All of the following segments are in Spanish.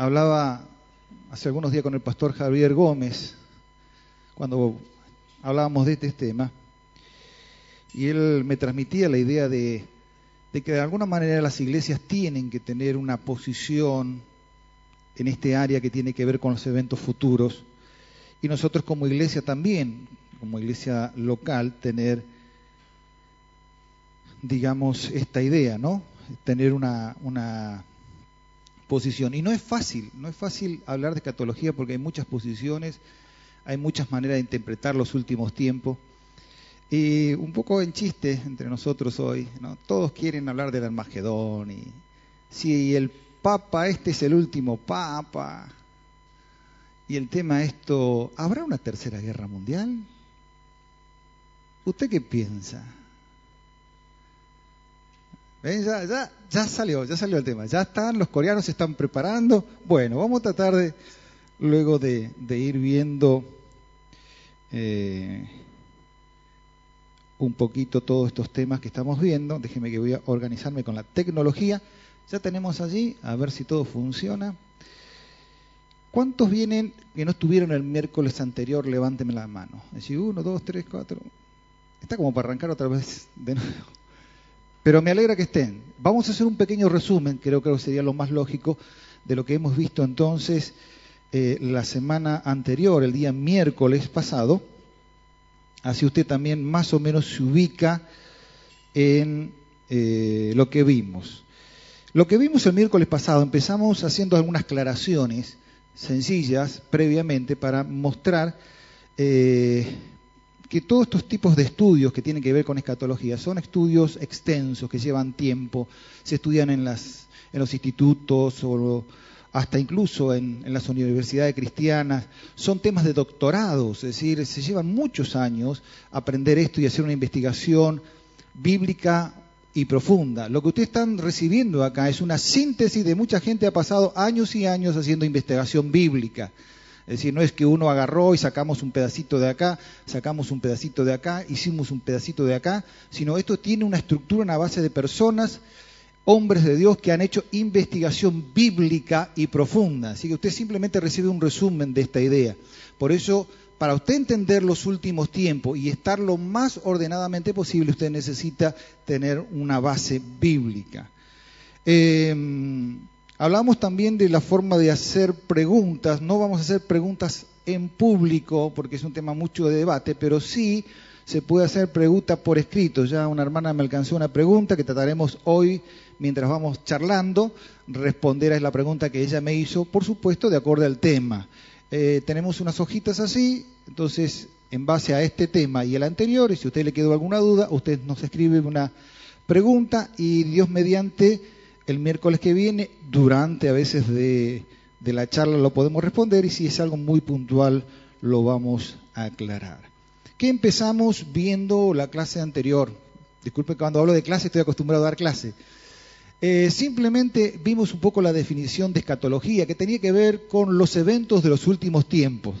Hablaba hace algunos días con el pastor Javier Gómez, cuando hablábamos de este tema, y él me transmitía la idea de, de que de alguna manera las iglesias tienen que tener una posición en este área que tiene que ver con los eventos futuros, y nosotros como iglesia también, como iglesia local, tener, digamos, esta idea, ¿no? Tener una, una posición. Y no es fácil, no es fácil hablar de escatología porque hay muchas posiciones, hay muchas maneras de interpretar los últimos tiempos. Y un poco en chiste entre nosotros hoy, ¿no? todos quieren hablar del Armagedón y si el Papa este es el último Papa. Y el tema esto, ¿habrá una tercera guerra mundial? ¿Usted qué piensa? Ya, ya, ya salió, ya salió el tema. Ya están, los coreanos se están preparando. Bueno, vamos a tratar de, luego de, ir viendo eh, un poquito todos estos temas que estamos viendo. Déjeme que voy a organizarme con la tecnología. Ya tenemos allí, a ver si todo funciona. ¿Cuántos vienen que no estuvieron el miércoles anterior? Levánteme la mano. Es decir, uno, dos, tres, cuatro. Está como para arrancar otra vez de nuevo. Pero me alegra que estén. Vamos a hacer un pequeño resumen, creo que sería lo más lógico, de lo que hemos visto entonces eh, la semana anterior, el día miércoles pasado. Así usted también más o menos se ubica en eh, lo que vimos. Lo que vimos el miércoles pasado, empezamos haciendo algunas aclaraciones sencillas previamente para mostrar eh, que todos estos tipos de estudios que tienen que ver con escatología son estudios extensos que llevan tiempo, se estudian en, las, en los institutos o hasta incluso en, en, las universidades cristianas, son temas de doctorado, es decir, se llevan muchos años aprender esto y hacer una investigación bíblica y profunda. Lo que ustedes están recibiendo acá es una síntesis de mucha gente ha pasado años y años haciendo investigación bíblica. Es decir, no es que uno agarró y sacamos un pedacito de acá, sacamos un pedacito de acá, hicimos un pedacito de acá, sino esto tiene una estructura, una base de personas, hombres de Dios que han hecho investigación bíblica y profunda. Así que usted simplemente recibe un resumen de esta idea. Por eso, para usted entender los últimos tiempos y estar lo más ordenadamente posible, usted necesita tener una base bíblica. Eh, Hablamos también de la forma de hacer preguntas. No vamos a hacer preguntas en público porque es un tema mucho de debate, pero sí se puede hacer preguntas por escrito. Ya una hermana me alcanzó una pregunta que trataremos hoy mientras vamos charlando. Responder a la pregunta que ella me hizo, por supuesto, de acuerdo al tema. Eh, tenemos unas hojitas así, entonces en base a este tema y el anterior, y si a usted le quedó alguna duda, usted nos escribe una pregunta y Dios mediante el miércoles que viene, durante a veces de, la charla lo podemos responder y si es algo muy puntual lo vamos a aclarar. ¿Qué empezamos viendo la clase anterior? Disculpe, cuando hablo de clase estoy acostumbrado a dar clase. Eh, simplemente vimos un poco la definición de escatología que tenía que ver con los eventos de los últimos tiempos.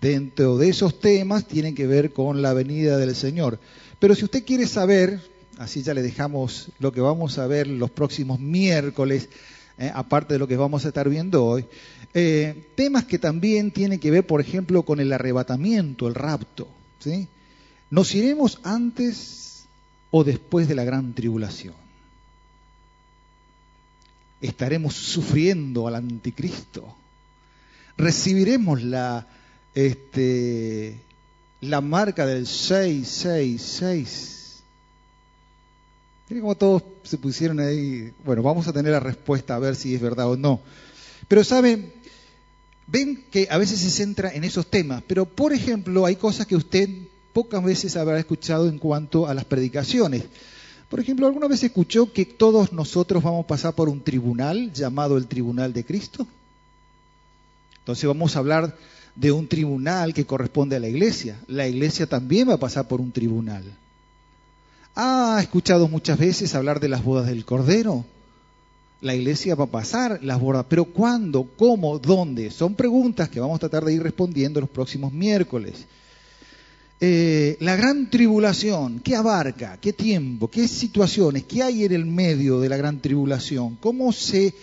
Dentro de esos temas tienen que ver con la venida del Señor. Pero si usted quiere saber así ya le dejamos lo que vamos a ver los próximos miércoles, eh, aparte de lo que vamos a estar viendo hoy. Eh, temas que también tienen que ver, por ejemplo, con el arrebatamiento, el rapto. ¿sí? ¿Nos iremos antes o después de la gran tribulación? ¿Estaremos sufriendo al anticristo? ¿Recibiremos la, este, la marca del 666? Miren cómo todos se pusieron ahí. Bueno, vamos a tener la respuesta a ver si es verdad o no. Pero saben, ven que a veces se centra en esos temas, pero por ejemplo hay cosas que usted pocas veces habrá escuchado en cuanto a las predicaciones. Por ejemplo, ¿alguna vez escuchó que todos nosotros vamos a pasar por un tribunal llamado el Tribunal de Cristo? Entonces vamos a hablar de un tribunal que corresponde a la iglesia. La iglesia también va a pasar por un tribunal. ¿Ha escuchado muchas veces hablar de las bodas del Cordero? La iglesia va a pasar las bodas, pero ¿cuándo? ¿Cómo? ¿Dónde? Son preguntas que vamos a tratar de ir respondiendo los próximos miércoles. Eh, la gran tribulación, ¿qué abarca? ¿Qué tiempo? ¿Qué situaciones? ¿Qué hay en el medio de la gran tribulación? ¿Cómo se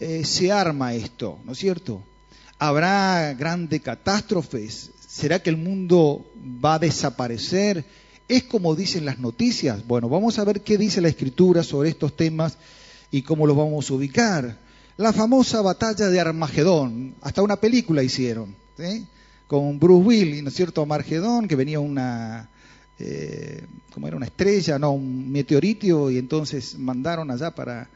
eh, se arma esto, ¿no es cierto? ¿Habrá grandes catástrofes? ¿Será que el mundo va a desaparecer? ¿Es como dicen las noticias? Bueno, vamos a ver qué dice la escritura sobre estos temas y cómo los vamos a ubicar. La famosa batalla de Armagedón, hasta una película hicieron, con Bruce Willis, ¿no es cierto? Armagedón, que venía una, eh, como era una estrella, no, un meteorito, y entonces mandaron allá para,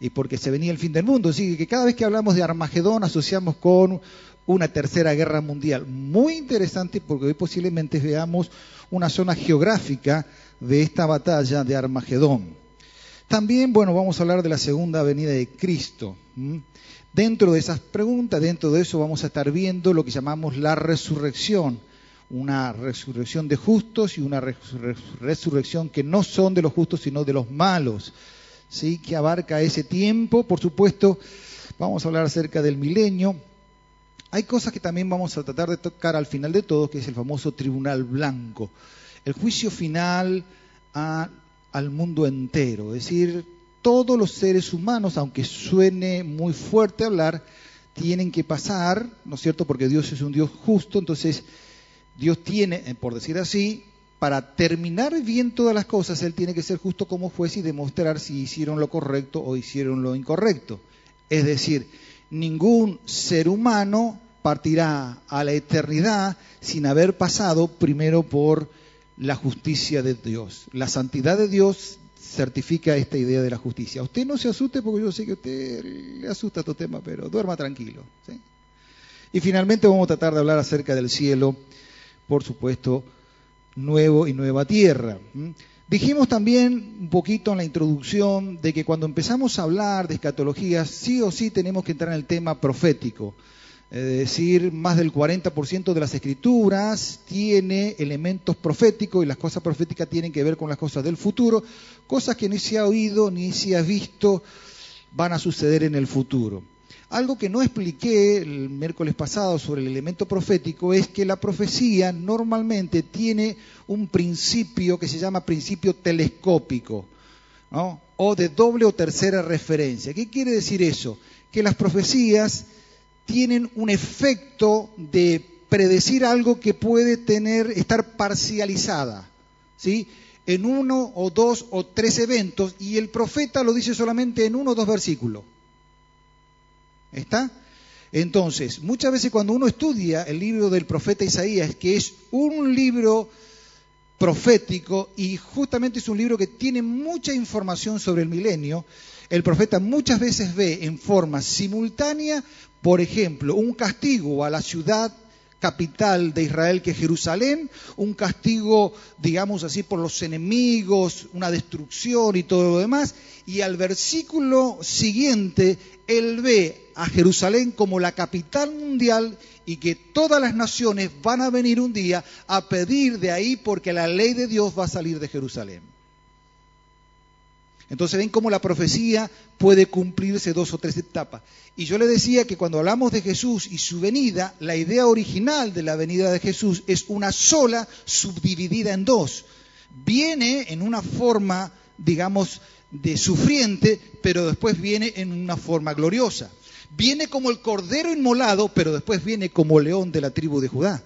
y porque se venía el fin del mundo. Así que cada vez que hablamos de Armagedón asociamos con una tercera guerra mundial. Muy interesante porque hoy posiblemente veamos una zona geográfica de esta batalla de Armagedón. También, bueno, vamos a hablar de la segunda venida de Cristo. Dentro de esas preguntas, dentro de eso vamos a estar viendo lo que llamamos la resurrección. Una resurrección de justos y una resurrección que no son de los justos, sino de los malos. ¿sí? Que abarca ese tiempo. Por supuesto, vamos a hablar acerca del milenio, hay cosas que también vamos a tratar de tocar al final de todo, que es el famoso tribunal blanco, el juicio final al mundo entero, es decir, todos los seres humanos, aunque suene muy fuerte hablar, tienen que pasar, ¿no es cierto? Porque Dios es un Dios justo, entonces Dios tiene, eh, por decir así, para terminar bien todas las cosas, Él tiene que ser justo como fuese y demostrar si hicieron lo correcto o hicieron lo incorrecto. Es decir, ningún ser humano partirá a la eternidad sin haber pasado primero por la justicia de Dios. La santidad de Dios certifica esta idea de la justicia. Usted no se asuste porque yo sé que a usted le asusta este tema, pero duerma tranquilo. Y finalmente vamos a tratar de hablar acerca del cielo, por supuesto, nuevo y nueva tierra. Dijimos también un poquito en la introducción de que cuando empezamos a hablar de escatología, sí o sí tenemos que entrar en el tema profético. Es decir, más del 40% de las escrituras tiene elementos proféticos y las cosas proféticas tienen que ver con las cosas del futuro, cosas que ni se ha oído ni se ha visto van a suceder en el futuro. Algo que no expliqué el miércoles pasado sobre el elemento profético es que la profecía normalmente tiene un principio que se llama principio telescópico, o de doble o tercera referencia. ¿Qué quiere decir eso? Que las profecías tienen un efecto de predecir algo que puede tener, estar parcializada, ¿sí? En uno o dos o tres eventos, y el profeta lo dice solamente en uno o dos versículos. ¿Está? Entonces, muchas veces cuando uno estudia el libro del profeta Isaías, que es un libro profético y justamente es un libro que tiene mucha información sobre el milenio, el profeta muchas veces ve en forma simultánea por ejemplo, un castigo a la ciudad capital de Israel que es Jerusalén, un castigo, digamos así, por los enemigos, una destrucción y todo lo demás, y al versículo siguiente, él ve a Jerusalén como la capital mundial y que todas las naciones van a venir un día a pedir de ahí porque la ley de Dios va a salir de Jerusalén. Entonces ven cómo la profecía puede cumplirse dos o tres etapas. Y yo le decía que cuando hablamos de Jesús y su venida, la idea original de la venida de Jesús es una sola subdividida en dos. Viene en una forma, digamos, de sufriente, pero después viene en una forma gloriosa. Viene como el cordero inmolado, pero después viene como león de la tribu de Judá.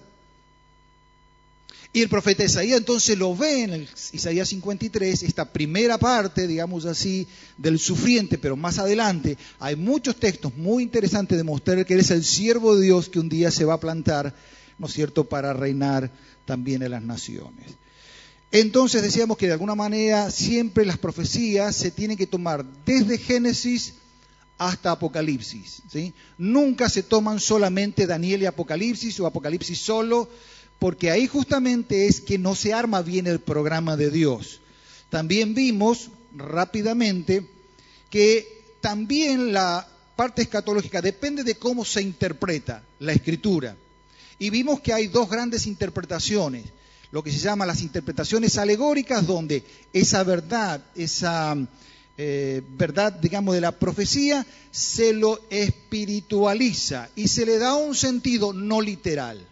Y el profeta Isaías entonces lo ve en el Isaías 53, esta primera parte, digamos así, del sufriente, pero más adelante hay muchos textos muy interesantes de mostrar que él es el siervo de Dios que un día se va a plantar, ¿no es cierto?, para reinar también en las naciones. Entonces decíamos que de alguna manera siempre las profecías se tienen que tomar desde Génesis hasta Apocalipsis. ¿sí? Nunca se toman solamente Daniel y Apocalipsis o Apocalipsis solo, porque ahí justamente es que no se arma bien el programa de Dios. También vimos rápidamente que también la parte escatológica depende de cómo se interpreta la escritura. Y vimos que hay dos grandes interpretaciones, lo que se llama las interpretaciones alegóricas, donde esa verdad, esa eh, verdad, digamos, de la profecía, se lo espiritualiza y se le da un sentido no literal.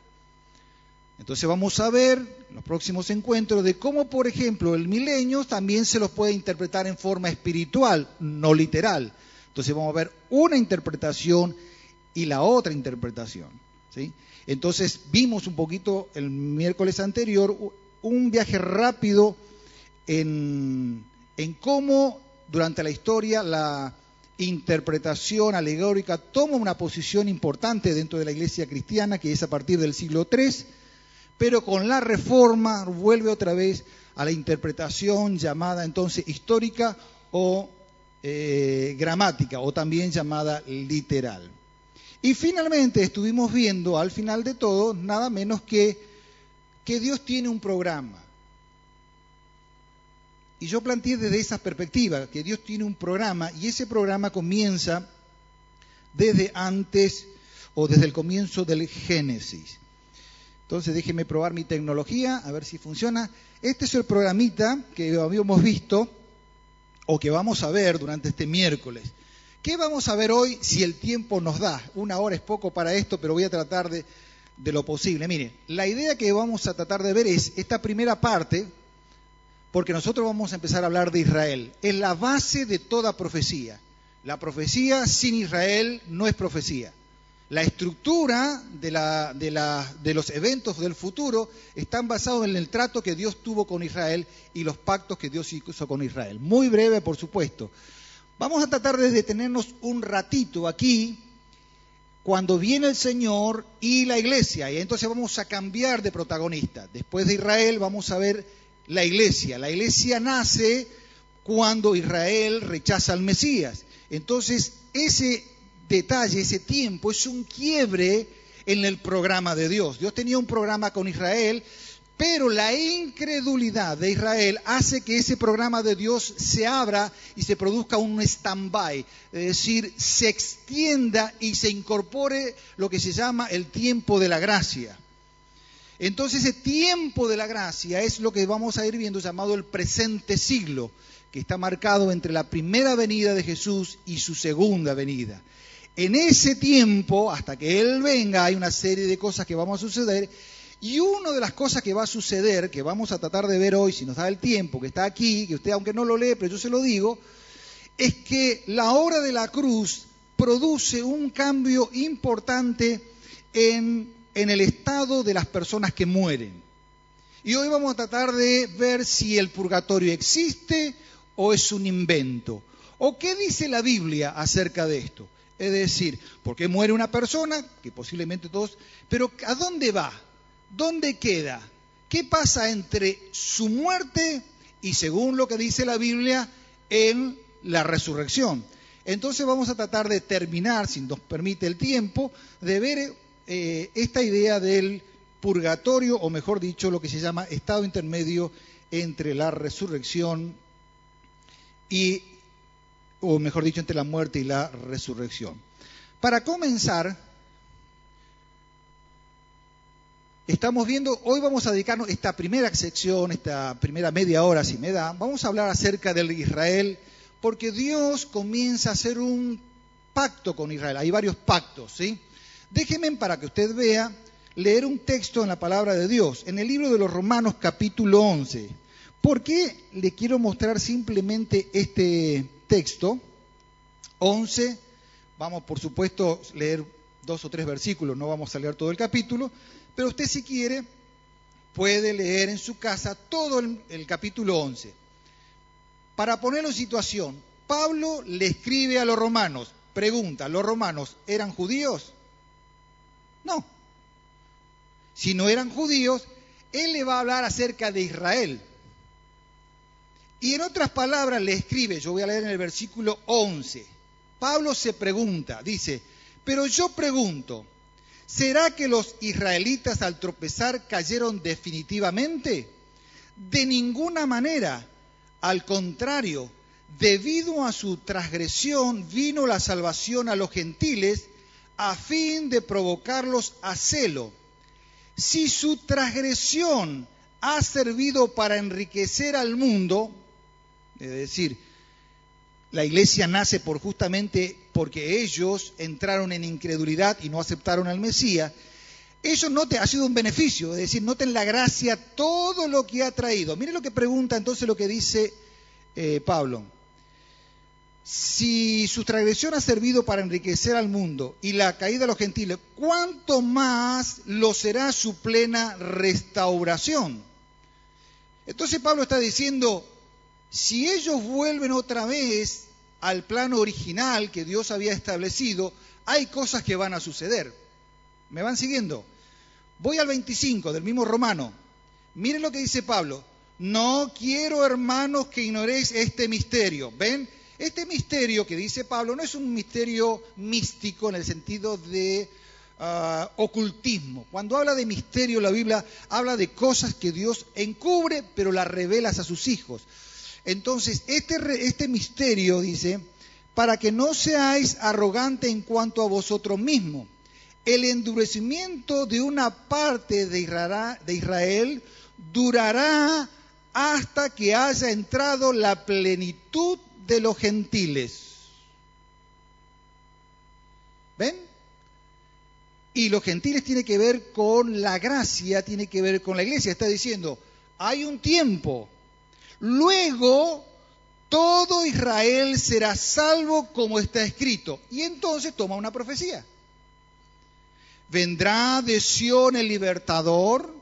Entonces vamos a ver los próximos encuentros de cómo, por ejemplo, el milenio también se lo puede interpretar en forma espiritual, no literal. Entonces vamos a ver una interpretación y la otra interpretación. ¿sí? Entonces vimos un poquito el miércoles anterior un viaje rápido en, en cómo durante la historia la interpretación alegórica toma una posición importante dentro de la iglesia cristiana, que es a partir del siglo III, pero con la reforma vuelve otra vez a la interpretación llamada entonces histórica o eh, gramática, o también llamada literal. Y finalmente estuvimos viendo al final de todo nada menos que que Dios tiene un programa. Y yo planteé desde esa perspectiva, que Dios tiene un programa y ese programa comienza desde antes o desde el comienzo del Génesis. Entonces déjeme probar mi tecnología, a ver si funciona. Este es el programita que habíamos visto o que vamos a ver durante este miércoles. ¿Qué vamos a ver hoy si el tiempo nos da? Una hora es poco para esto, pero voy a tratar de, de lo posible. Mire, la idea que vamos a tratar de ver es esta primera parte, porque nosotros vamos a empezar a hablar de Israel. Es la base de toda profecía. La profecía sin Israel no es profecía. La estructura de, los eventos del futuro están basados en el trato que Dios tuvo con Israel y los pactos que Dios hizo con Israel. Muy breve, por supuesto. Vamos a tratar de detenernos un ratito aquí cuando viene el Señor y la iglesia. Y entonces vamos a cambiar de protagonista. Después de Israel vamos a ver la iglesia. La iglesia nace cuando Israel rechaza al Mesías. Entonces ese detalle, ese tiempo, es un quiebre en el programa de Dios. Dios tenía un programa con Israel, pero la incredulidad de Israel hace que ese programa de Dios se abra y se produzca un stand-by, es decir, se extienda y se incorpore lo que se llama el tiempo de la gracia. Entonces ese tiempo de la gracia es lo que vamos a ir viendo llamado el presente siglo, que está marcado entre la primera venida de Jesús y su segunda venida. En ese tiempo, hasta que Él venga, hay una serie de cosas que vamos a suceder. Y una de las cosas que va a suceder, que vamos a tratar de ver hoy, si nos da el tiempo, que está aquí, que usted aunque no lo lee, pero yo se lo digo, es que la obra de la cruz produce un cambio importante en, en el estado de las personas que mueren. Y hoy vamos a tratar de ver si el purgatorio existe o es un invento. ¿O qué dice la Biblia acerca de esto? Es decir, ¿por qué muere una persona? Que posiblemente todos... Pero ¿a dónde va? ¿Dónde queda? ¿Qué pasa entre su muerte y, según lo que dice la Biblia, en la resurrección? Entonces vamos a tratar de terminar, si nos permite el tiempo, de ver eh, esta idea del purgatorio, o mejor dicho, lo que se llama estado intermedio entre la resurrección y o mejor dicho, entre la muerte y la resurrección. Para comenzar, estamos viendo, hoy vamos a dedicarnos esta primera sección, esta primera media hora, si me da, vamos a hablar acerca del Israel, porque Dios comienza a hacer un pacto con Israel. Hay varios pactos, ¿sí? Déjenme para que usted vea leer un texto en la palabra de Dios, en el libro de los Romanos capítulo 11. ¿Por qué le quiero mostrar simplemente este texto 11. Vamos, por supuesto, a leer dos o tres versículos, no vamos a leer todo el capítulo, pero usted si quiere puede leer en su casa todo el, el capítulo 11. Para ponerlo en situación, Pablo le escribe a los romanos, pregunta, ¿los romanos eran judíos? No. Si no eran judíos, él le va a hablar acerca de Israel. Y en otras palabras le escribe, yo voy a leer en el versículo 11, Pablo se pregunta, dice, pero yo pregunto, ¿será que los israelitas al tropezar cayeron definitivamente? De ninguna manera, al contrario, debido a su transgresión vino la salvación a los gentiles a fin de provocarlos a celo. Si su transgresión ha servido para enriquecer al mundo, es decir, la iglesia nace por justamente porque ellos entraron en incredulidad y no aceptaron al Mesías. Eso no te ha sido un beneficio, es decir, noten la gracia, todo lo que ha traído. Mire lo que pregunta entonces lo que dice eh, Pablo. si su transgresión ha servido para enriquecer al mundo y la caída de los gentiles, ¿cuánto más lo será su plena restauración? Entonces Pablo está diciendo, si ellos vuelven otra vez al plano original que Dios había establecido, hay cosas que van a suceder. ¿Me van siguiendo? Voy al 25 del mismo Romano. Miren lo que dice Pablo. No quiero, hermanos, que ignoréis este misterio. ¿Ven? Este misterio que dice Pablo no es un misterio místico en el sentido de ah, ocultismo. Cuando habla de misterio, la Biblia habla de cosas que Dios encubre, pero las revelas a sus hijos. Entonces, este, este misterio dice, para que no seáis arrogantes en cuanto a vosotros mismos. El endurecimiento de una parte de Israel, durará hasta que haya entrado la plenitud de los gentiles. ¿Ven? Y los gentiles tiene que ver con la gracia, tiene que ver con la iglesia. Está diciendo, hay un tiempo. Luego todo Israel será salvo como está escrito. Y entonces toma una profecía. Vendrá de Sión el libertador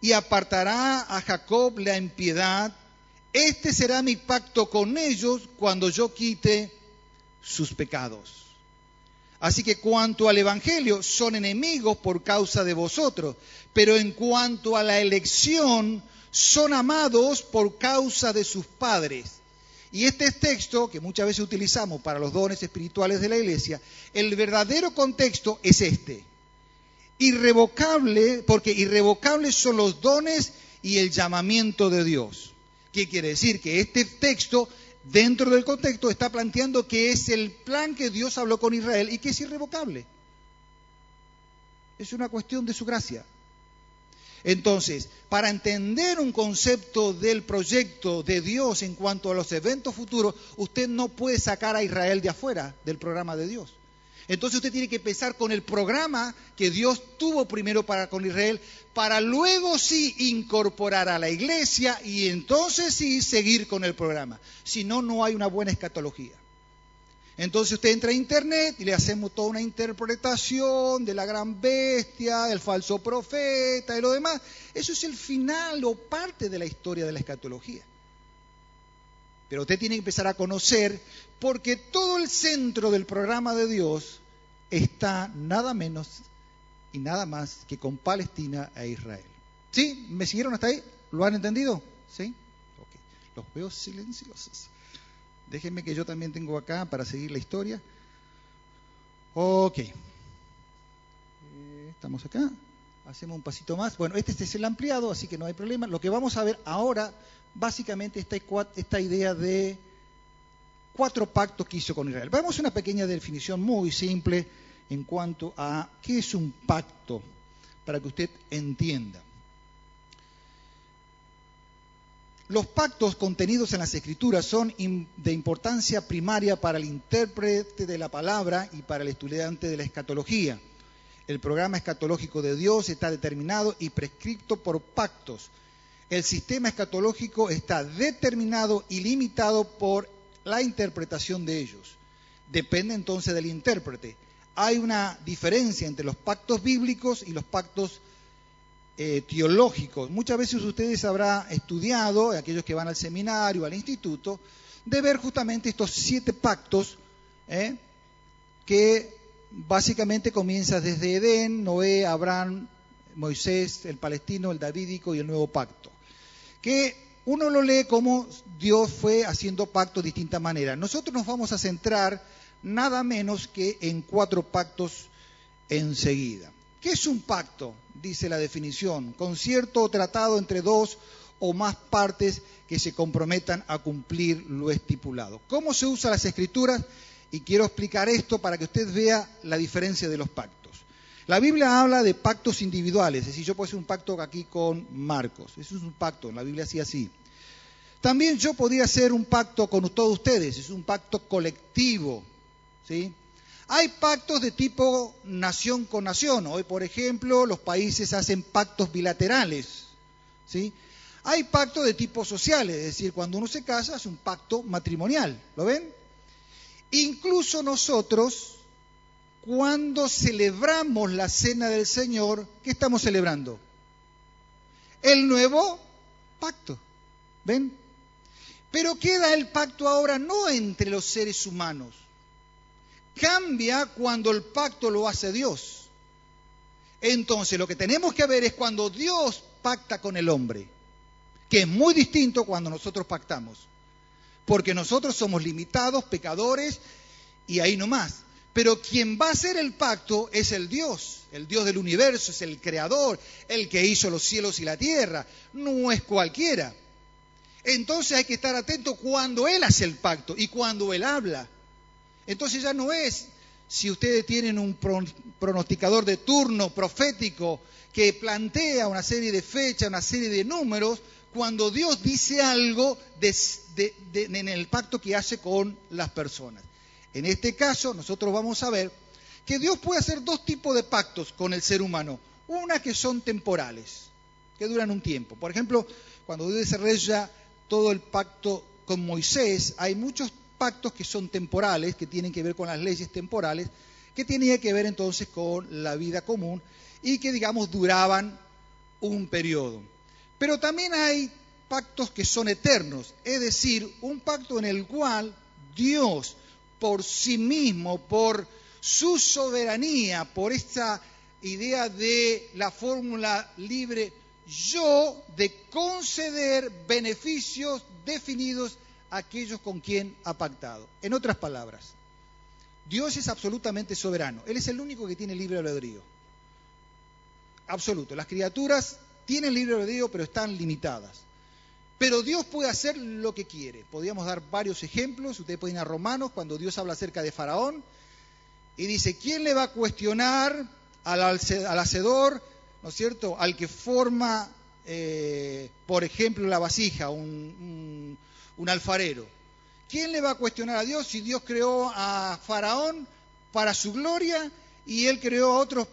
y apartará a Jacob la impiedad este será mi pacto con ellos cuando yo quite sus pecados. Así que cuanto al Evangelio, son enemigos por causa de vosotros, pero en cuanto a la elección, son amados por causa de sus padres. Y este texto, que muchas veces utilizamos para los dones espirituales de la iglesia, el verdadero contexto es este. Irrevocable, porque irrevocables son los dones y el llamamiento de Dios. ¿Qué quiere decir? Que este texto, dentro del contexto, está planteando que es el plan que Dios habló con Israel y que es irrevocable. Es una cuestión de su gracia. Entonces, para entender un concepto del proyecto de Dios en cuanto a los eventos futuros, usted no puede sacar a Israel de afuera del programa de Dios. Entonces usted tiene que empezar con el programa que Dios tuvo primero para con Israel, para luego sí incorporar a la iglesia y entonces sí seguir con el programa. Si no, no hay una buena escatología. Entonces usted entra a internet y le hacemos toda una interpretación de la gran bestia, el falso profeta y lo demás. Eso es el final o parte de la historia de la escatología. Pero usted tiene que empezar a conocer porque todo el centro del programa de Dios está nada menos y nada más que con Palestina e Israel. ¿Sí? ¿Me siguieron hasta ahí? ¿Lo han entendido? ¿Sí? Ok. Los veo silenciosos. Déjenme que yo también tengo acá para seguir la historia. Ok. Eh, estamos acá. Hacemos un pasito más. Bueno, este es el ampliado, así que no hay problema. Lo que vamos a ver ahora, básicamente, esta, esta idea de cuatro pactos que hizo con Israel. Vamos a una pequeña definición muy simple en cuanto a qué es un pacto, para que usted entienda. Los pactos contenidos en las escrituras son de importancia primaria para el intérprete de la palabra y para el estudiante de la escatología. El programa escatológico de Dios está determinado y prescripto por pactos. El sistema escatológico está determinado y limitado por la interpretación de ellos. Depende entonces del intérprete. Hay una diferencia entre los pactos bíblicos y los pactos eh, teológicos. Muchas veces ustedes habrán estudiado, aquellos que van al seminario, al instituto, de ver justamente estos siete pactos ¿eh? que básicamente comienzan desde Edén, Noé, Abraham, Moisés, el palestino, el davídico y el nuevo pacto. Que uno lo lee como Dios fue haciendo pactos de distintas maneras. Nosotros nos vamos a centrar nada menos que en cuatro pactos enseguida. ¿Qué es un pacto? Dice la definición, concierto o tratado entre dos o más partes que se comprometan a cumplir lo estipulado. ¿Cómo se usan las escrituras? Y quiero explicar esto para que usted vea la diferencia de los pactos. La Biblia habla de pactos individuales, es decir, yo puedo hacer un pacto aquí con Marcos, eso es un pacto, la Biblia así así. También yo podría hacer un pacto con todos ustedes, es un pacto colectivo, ¿sí? Hay pactos de tipo nación con nación. Hoy, por ejemplo, los países hacen pactos bilaterales. ¿sí? Hay pactos de tipo social, es decir, cuando uno se casa hace un pacto matrimonial. ¿Lo ven? Incluso nosotros, cuando celebramos la cena del Señor, ¿qué estamos celebrando? El nuevo pacto. ¿Ven? Pero queda el pacto ahora no entre los seres humanos. Cambia cuando el pacto lo hace Dios. Entonces lo que tenemos que ver es cuando Dios pacta con el hombre, que es muy distinto cuando nosotros pactamos. Porque nosotros somos limitados, pecadores, y ahí no más. Pero quien va a hacer el pacto es el Dios, el Dios del universo, es el creador, el que hizo los cielos y la tierra, no es cualquiera. Entonces hay que estar atento cuando Él hace el pacto y cuando Él habla. Entonces ya no es si ustedes tienen un pronosticador de turno profético que plantea una serie de fechas, una serie de números, cuando Dios dice algo en el pacto que hace con las personas. En este caso, nosotros vamos a ver que Dios puede hacer dos tipos de pactos con el ser humano. Una que son temporales, que duran un tiempo. Por ejemplo, cuando Dios desarrolla todo el pacto con Moisés, hay muchos pactos que son temporales, que tienen que ver con las leyes temporales, que tenían que ver entonces con la vida común y que, digamos, duraban un periodo. Pero también hay pactos que son eternos, es decir, un pacto en el cual Dios por sí mismo, por su soberanía, por esta idea de la fórmula libre yo de conceder beneficios definidos aquellos con quien ha pactado. En otras palabras, Dios es absolutamente soberano. Él es el único que tiene libre albedrío. Absoluto. Las criaturas tienen libre albedrío, pero están limitadas. Pero Dios puede hacer lo que quiere. Podríamos dar varios ejemplos. Ustedes pueden ir a Romanos cuando Dios habla acerca de Faraón y dice, ¿quién le va a cuestionar al, hacedor, ¿no es cierto?, al que forma, eh, por ejemplo, la vasija, un alfarero. ¿Quién le va a cuestionar a Dios si Dios creó a Faraón para su gloria y él creó a otros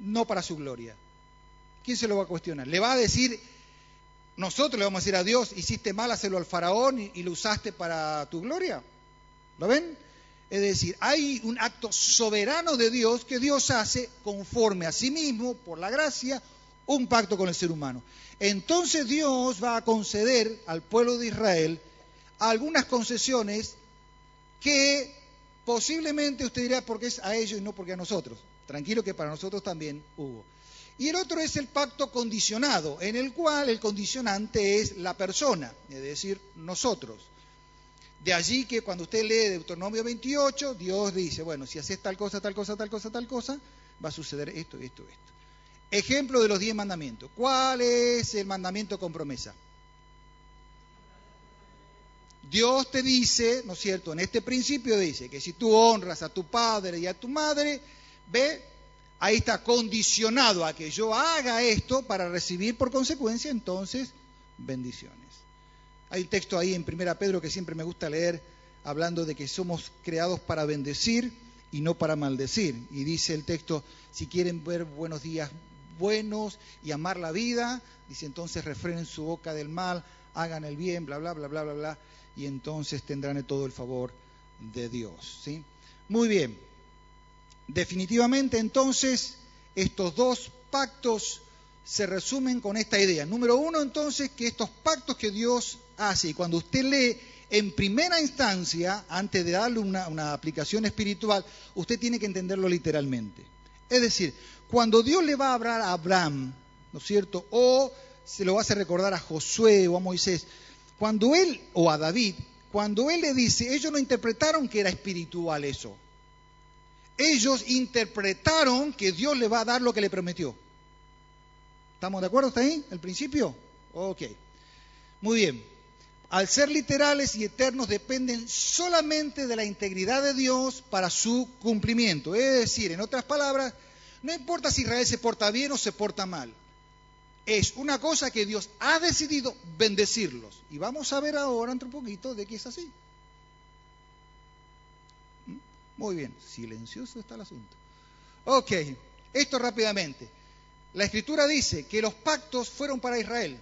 no para su gloria? ¿Quién se lo va a cuestionar? ¿Le va a decir, nosotros le vamos a decir a Dios, hiciste mal hacerlo al faraón y, lo usaste para tu gloria. ¿Lo ven? Es decir, hay un acto soberano de Dios que Dios hace conforme a sí mismo, por la gracia, un pacto con el ser humano. Entonces Dios va a conceder al pueblo de Israel algunas concesiones que posiblemente usted dirá porque es a ellos y no porque a nosotros. Tranquilo que para nosotros también hubo. Y el otro es el pacto condicionado, en el cual el condicionante es la persona, es decir, nosotros. De allí que cuando usted lee Deuteronomio 28, Dios dice, bueno, si haces tal cosa, tal cosa, tal cosa, tal cosa, va a suceder esto, esto, esto. Ejemplo de los diez mandamientos. ¿Cuál es el mandamiento con promesa? Dios te dice, ¿no es cierto? En este principio dice que si tú honras a tu padre y a tu madre, ve, ahí está condicionado a que yo haga esto para recibir por consecuencia entonces bendiciones. Hay un texto ahí en Primera Pedro que siempre me gusta leer hablando de que somos creados para bendecir y no para maldecir. Y dice el texto, si quieren ver buenos días buenos y amar la vida, dice entonces refrenen su boca del mal, hagan el bien, bla, bla, bla, bla, bla, bla, y entonces tendrán todo el favor de Dios. ¿sí? Muy bien. Definitivamente entonces estos dos pactos se resumen con esta idea. Número uno entonces que estos pactos que Dios hace, y cuando usted lee en primera instancia, antes de darle una, una aplicación espiritual, usted tiene que entenderlo literalmente. Es decir, cuando Dios le va a hablar a Abraham, ¿no es cierto? O se lo hace recordar a Josué o a Moisés, cuando él, o a David, cuando él le dice, ellos no interpretaron que era espiritual eso, ellos interpretaron que Dios le va a dar lo que le prometió. ¿Estamos de acuerdo hasta ahí? ¿El principio? Ok. Muy bien. Al ser literales y eternos dependen solamente de la integridad de Dios para su cumplimiento. Es decir, en otras palabras, no importa si Israel se porta bien o se porta mal. Es una cosa que Dios ha decidido bendecirlos. Y vamos a ver ahora entre un poquito de que es así. Muy bien, silencioso está el asunto. Ok, esto rápidamente. La escritura dice que los pactos fueron para Israel.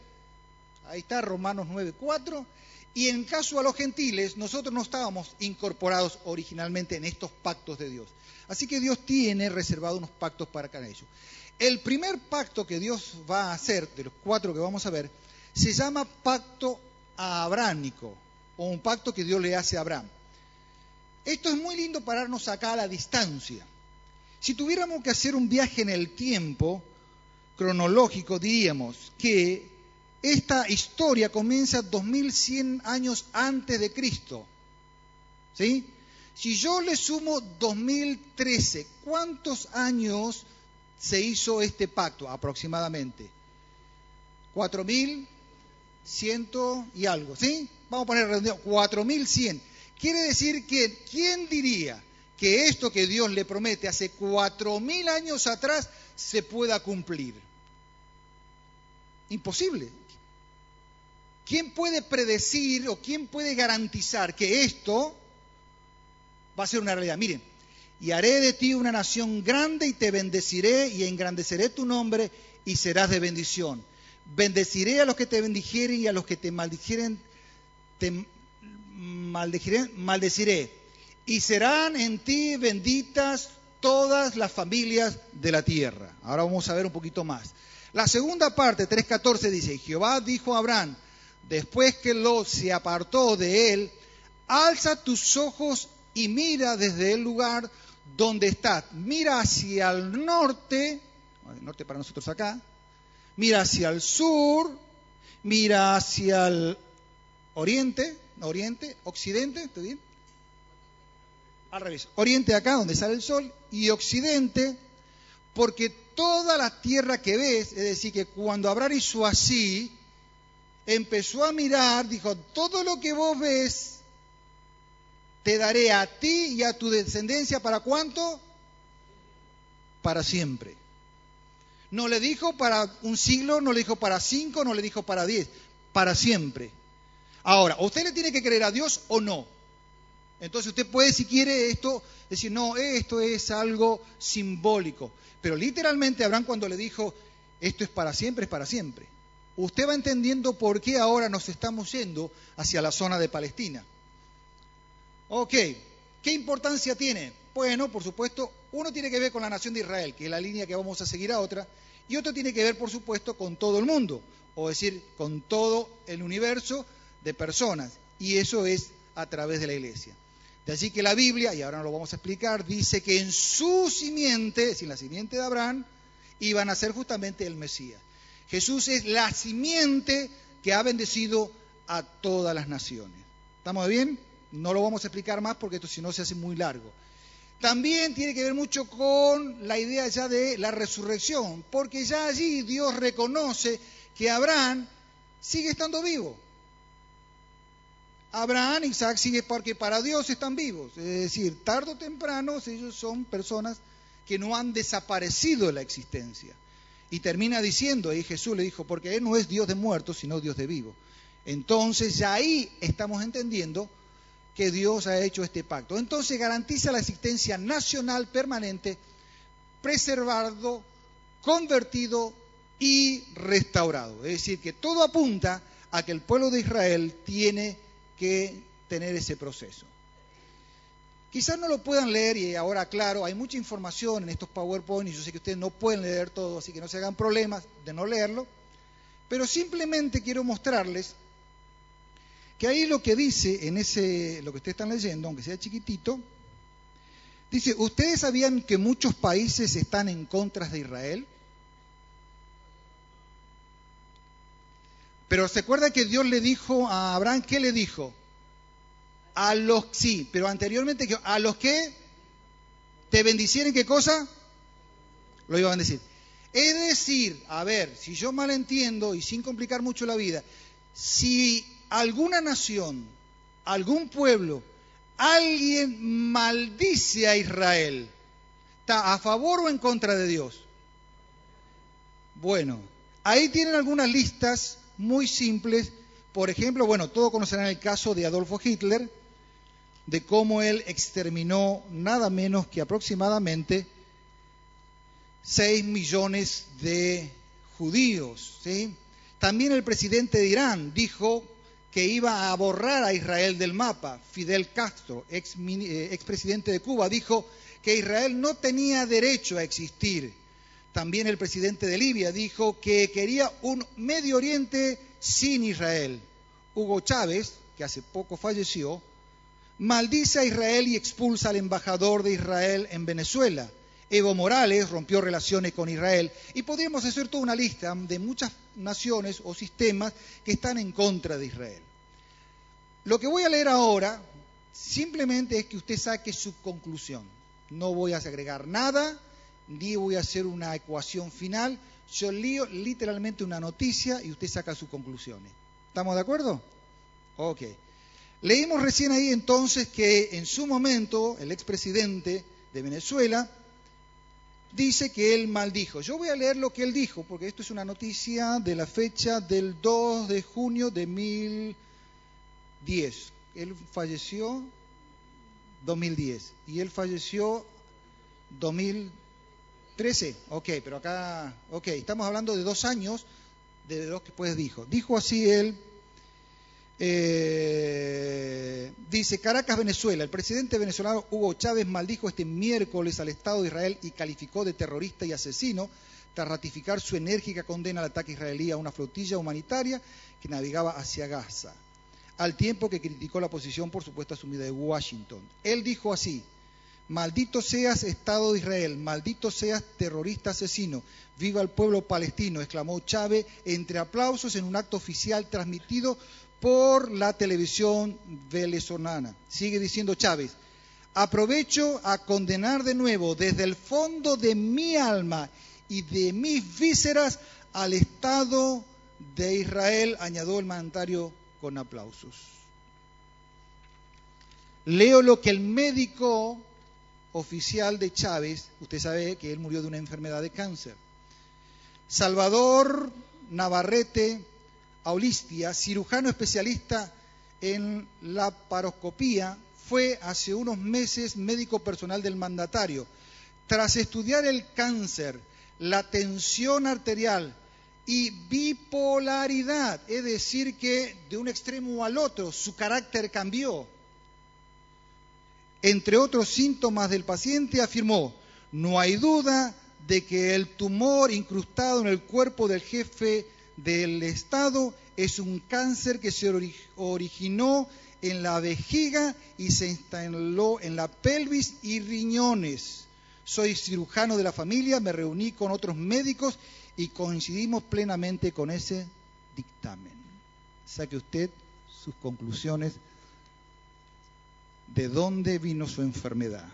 Ahí está Romanos 9.4. Y en caso a los gentiles, nosotros no estábamos incorporados originalmente en estos pactos de Dios. Así que Dios tiene reservado unos pactos para cada ellos. El primer pacto que Dios va a hacer, de los cuatro que vamos a ver, se llama pacto abránico, o un pacto que Dios le hace a Abraham. Esto es muy lindo pararnos acá a la distancia. Si tuviéramos que hacer un viaje en el tiempo cronológico, diríamos que esta historia comienza 2100 años antes de Cristo. ¿Sí? Si yo le sumo 2013, ¿cuántos años se hizo este pacto aproximadamente? 4100 y algo, ¿sí? Vamos a poner redondeo, 4100. Quiere decir que, ¿quién diría que esto que Dios le promete hace 4000 años atrás se pueda cumplir? Imposible. ¿Quién puede predecir o quién puede garantizar que esto va a ser una realidad? Miren, y haré de ti una nación grande y te bendeciré y engrandeceré tu nombre y serás de bendición. Bendeciré a los que te bendijeren y a los que te maldijeren, te maldeciré. Y serán en ti benditas todas las familias de la tierra. Ahora vamos a ver un poquito más. La segunda parte, 3.14, dice, Jehová dijo a Abraham, después que Lot se apartó de él, alza tus ojos y mira desde el lugar donde estás. Mira hacia el norte, el norte para nosotros acá, mira hacia el sur, mira hacia el oriente, oriente, occidente, ¿está bien? Al revés, oriente acá donde sale el sol y occidente, porque toda la tierra que ves, es decir, que cuando Abraham hizo así, empezó a mirar, dijo, todo lo que vos ves, te daré a ti y a tu descendencia para cuánto? Para siempre. No le dijo para un siglo, no le dijo para cinco, no le dijo para diez, para siempre. Ahora, ¿usted le tiene que creer a Dios o no? Entonces usted puede, si quiere esto, decir, no, esto es algo simbólico. Pero literalmente Abraham cuando le dijo, esto es para siempre, es para siempre usted va entendiendo por qué ahora nos estamos yendo hacia la zona de Palestina. Ok, ¿qué importancia tiene? Bueno, por supuesto, uno tiene que ver con la nación de Israel, que es la línea que vamos a seguir a otra, y otro tiene que ver, por supuesto, con todo el mundo, o decir, con todo el universo de personas, y eso es a través de la iglesia. De allí que la Biblia, y ahora lo vamos a explicar, dice que en su simiente, decir, la simiente de Abraham, iban a ser justamente el Mesías. Jesús es la simiente que ha bendecido a todas las naciones. ¿Estamos bien? No lo vamos a explicar más porque esto si no se hace muy largo. También tiene que ver mucho con la idea ya de la resurrección, porque ya allí Dios reconoce que Abraham sigue estando vivo. Abraham, Isaac sigue porque para Dios están vivos. Es decir, tarde o temprano ellos son personas que no han desaparecido de la existencia. Y termina diciendo, ahí Jesús le dijo, porque Él no es Dios de muertos, sino Dios de vivos. Entonces ya ahí estamos entendiendo que Dios ha hecho este pacto. Entonces garantiza la existencia nacional permanente, preservado, convertido y restaurado. Es decir, que todo apunta a que el pueblo de Israel tiene que tener ese proceso. Quizás no lo puedan leer y ahora, claro, hay mucha información en estos PowerPoint y yo sé que ustedes no pueden leer todo, así que no se hagan problemas de no leerlo, pero simplemente quiero mostrarles que ahí lo que dice en ese, lo que ustedes están leyendo, aunque sea chiquitito, dice, ¿ustedes sabían que muchos países están en contra de Israel? Pero se acuerda que Dios le dijo a Abraham, ¿qué le dijo? A los, sí, pero anteriormente, a los que te bendicieren, ¿qué cosa? Lo iba a bendecir. Es decir, a ver, si yo mal entiendo y sin complicar mucho la vida, si alguna nación, algún pueblo, alguien maldice a Israel, ¿está a favor o en contra de Dios? Bueno, ahí tienen algunas listas muy simples. Por ejemplo, bueno, todos conocerán el caso de Adolfo Hitler, de cómo él exterminó nada menos que aproximadamente 6 millones de judíos. ¿sí? También el presidente de Irán dijo que iba a borrar a Israel del mapa. Fidel Castro, ex, eh, presidente de Cuba, dijo que Israel no tenía derecho a existir. También el presidente de Libia dijo que quería un Medio Oriente sin Israel. Hugo Chávez, que hace poco falleció, maldice a Israel y expulsa al embajador de Israel en Venezuela. Evo Morales rompió relaciones con Israel y podríamos hacer toda una lista de muchas naciones o sistemas que están en contra de Israel. Lo que voy a leer ahora simplemente es que usted saque su conclusión. No voy a agregar nada, ni voy a hacer una ecuación final. Yo leo literalmente una noticia y usted saca sus conclusiones. ¿Estamos de acuerdo? Ok. Leímos recién ahí entonces que en su momento el expresidente de Venezuela dice que él maldijo. Yo voy a leer lo que él dijo, porque esto es una noticia de la fecha del 2 de junio de 1010. Él falleció 2010 y él falleció 2013. Ok, pero acá, ok, estamos hablando de dos años de lo que después dijo. Dijo así él eh, dice Caracas, Venezuela. El presidente venezolano Hugo Chávez maldijo este miércoles al Estado de Israel y calificó de terrorista y asesino tras ratificar su enérgica condena al ataque israelí a una flotilla humanitaria que navegaba hacia Gaza, al tiempo que criticó la posición, por supuesto, asumida de Washington. Él dijo así, Maldito seas Estado de Israel, maldito seas terrorista asesino, viva el pueblo palestino, exclamó Chávez entre aplausos en un acto oficial transmitido por la televisión venezolana. Sigue diciendo Chávez, aprovecho a condenar de nuevo desde el fondo de mi alma y de mis vísceras al Estado de Israel, añadió el mandatario con aplausos. Leo lo que el médico oficial de Chávez, usted sabe que él murió de una enfermedad de cáncer. Salvador Navarrete Aulistia, cirujano especialista en la paroscopía, fue hace unos meses médico personal del mandatario. Tras estudiar el cáncer, la tensión arterial y bipolaridad, es decir, que de un extremo al otro su carácter cambió. Entre otros síntomas del paciente afirmó, no hay duda de que el tumor incrustado en el cuerpo del jefe del Estado es un cáncer que se originó en la vejiga y se instaló en la pelvis y riñones. Soy cirujano de la familia, me reuní con otros médicos y coincidimos plenamente con ese dictamen. Saque usted sus conclusiones de dónde vino su enfermedad.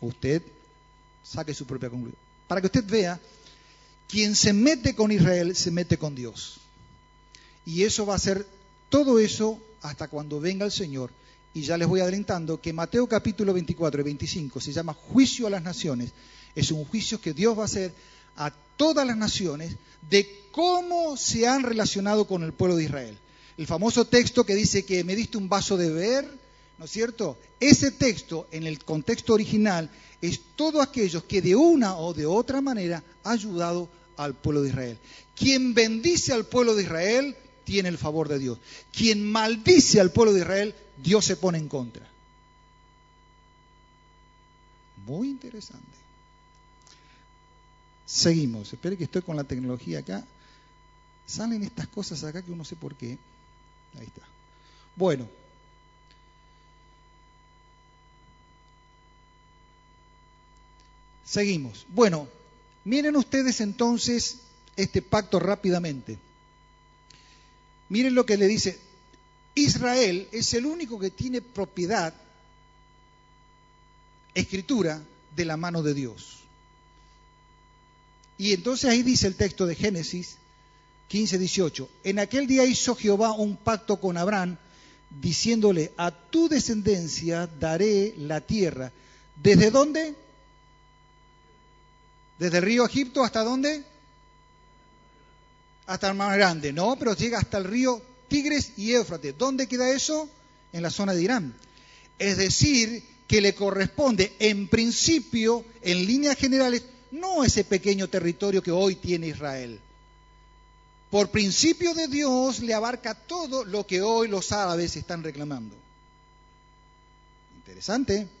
Usted saque su propia conclusión. Para que usted vea quien se mete con Israel se mete con Dios. Y eso va a ser todo eso hasta cuando venga el Señor. Y ya les voy adelantando que Mateo capítulo 24 y 25 se llama juicio a las naciones. Es un juicio que Dios va a hacer a todas las naciones de cómo se han relacionado con el pueblo de Israel. El famoso texto que dice que me diste un vaso de beber, ¿no es cierto? Ese texto en el contexto original es todo aquellos que de una o de otra manera ha ayudado al pueblo de Israel. Quien bendice al pueblo de Israel tiene el favor de Dios. Quien maldice al pueblo de Israel, Dios se pone en contra. Muy interesante. Seguimos. Espere que estoy con la tecnología acá. Salen estas cosas acá que uno sé por qué. Ahí está. Bueno. Seguimos. Bueno, Miren ustedes entonces este pacto rápidamente. Miren lo que le dice. Israel es el único que tiene propiedad, escritura, de la mano de Dios. Y entonces ahí dice el texto de Génesis 15, 18. En aquel día hizo Jehová un pacto con Abraham, diciéndole, a tu descendencia daré la tierra. ¿Desde dónde? Desde el río Egipto hasta dónde? Hasta el mar grande. No, pero llega hasta el río Tigres y Éufrates. ¿Dónde queda eso? En la zona de Irán. Es decir, que le corresponde en principio, en líneas generales, no ese pequeño territorio que hoy tiene Israel. por principio de Dios le abarca todo lo que hoy los árabes están reclamando. Interesante.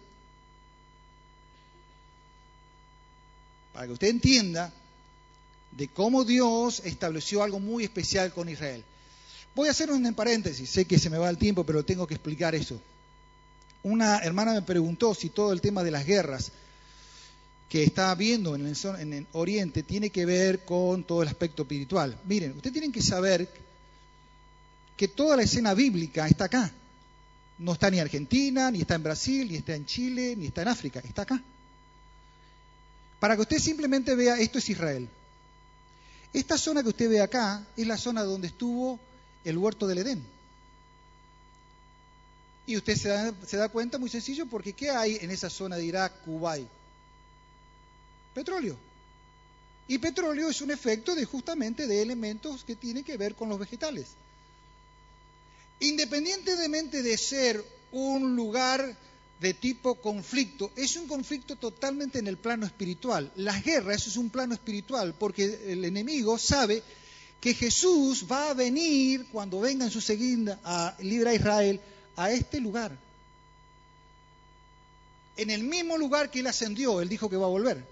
Para que usted entienda de cómo Dios estableció algo muy especial con Israel. Voy a hacer un paréntesis, sé que se me va el tiempo, pero tengo que explicar eso. Una hermana me preguntó si todo el tema de las guerras que está el, en el Oriente tiene que ver con todo el aspecto espiritual. Miren, ustedes tienen que saber que toda la escena bíblica está acá. No está ni en Argentina, ni está en Brasil, ni está en Chile, ni está en África, está acá. Para que usted simplemente vea, esto es Israel. Esta zona que usted ve acá es la zona donde estuvo el huerto del Edén. Y usted se da, cuenta muy sencillo porque ¿qué hay en esa zona de Irak, Kuwait? Petróleo. Y petróleo es un efecto de justamente de elementos que tienen que ver con los vegetales. Independientemente de ser un lugar de tipo conflicto, es un conflicto totalmente en el plano espiritual. Las guerras es un plano espiritual porque el enemigo sabe que Jesús va a venir cuando venga en su segunda a librar a Israel a este lugar. En el mismo lugar que él ascendió, él dijo que va a volver.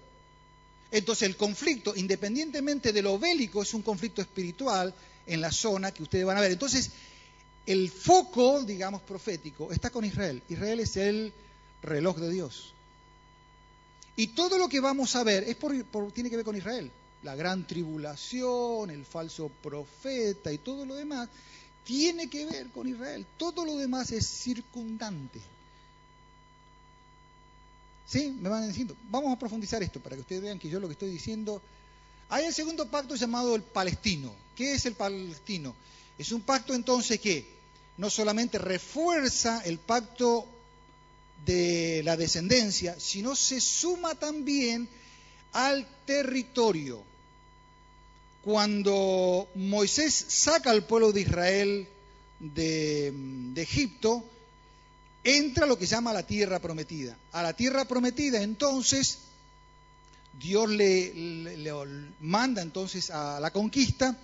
Entonces el conflicto, independientemente de lo bélico, es un conflicto espiritual en la zona que ustedes van a ver. Entonces, el foco, digamos, profético está con Israel. Israel es el reloj de Dios. Y todo lo que vamos a ver es tiene que ver con Israel. La gran tribulación, el falso profeta y todo lo demás tiene que ver con Israel. Todo lo demás es circundante. ¿Sí? Me van diciendo. Vamos a profundizar esto para que ustedes vean que yo lo que estoy diciendo. Hay el segundo pacto llamado el palestino. ¿Qué es el palestino? Es un pacto entonces que no solamente refuerza el pacto de la descendencia, sino se suma también al territorio. Cuando Moisés saca al pueblo de Israel de, Egipto, entra lo que se llama la tierra prometida. A la tierra prometida entonces Dios le, le, manda entonces a la conquista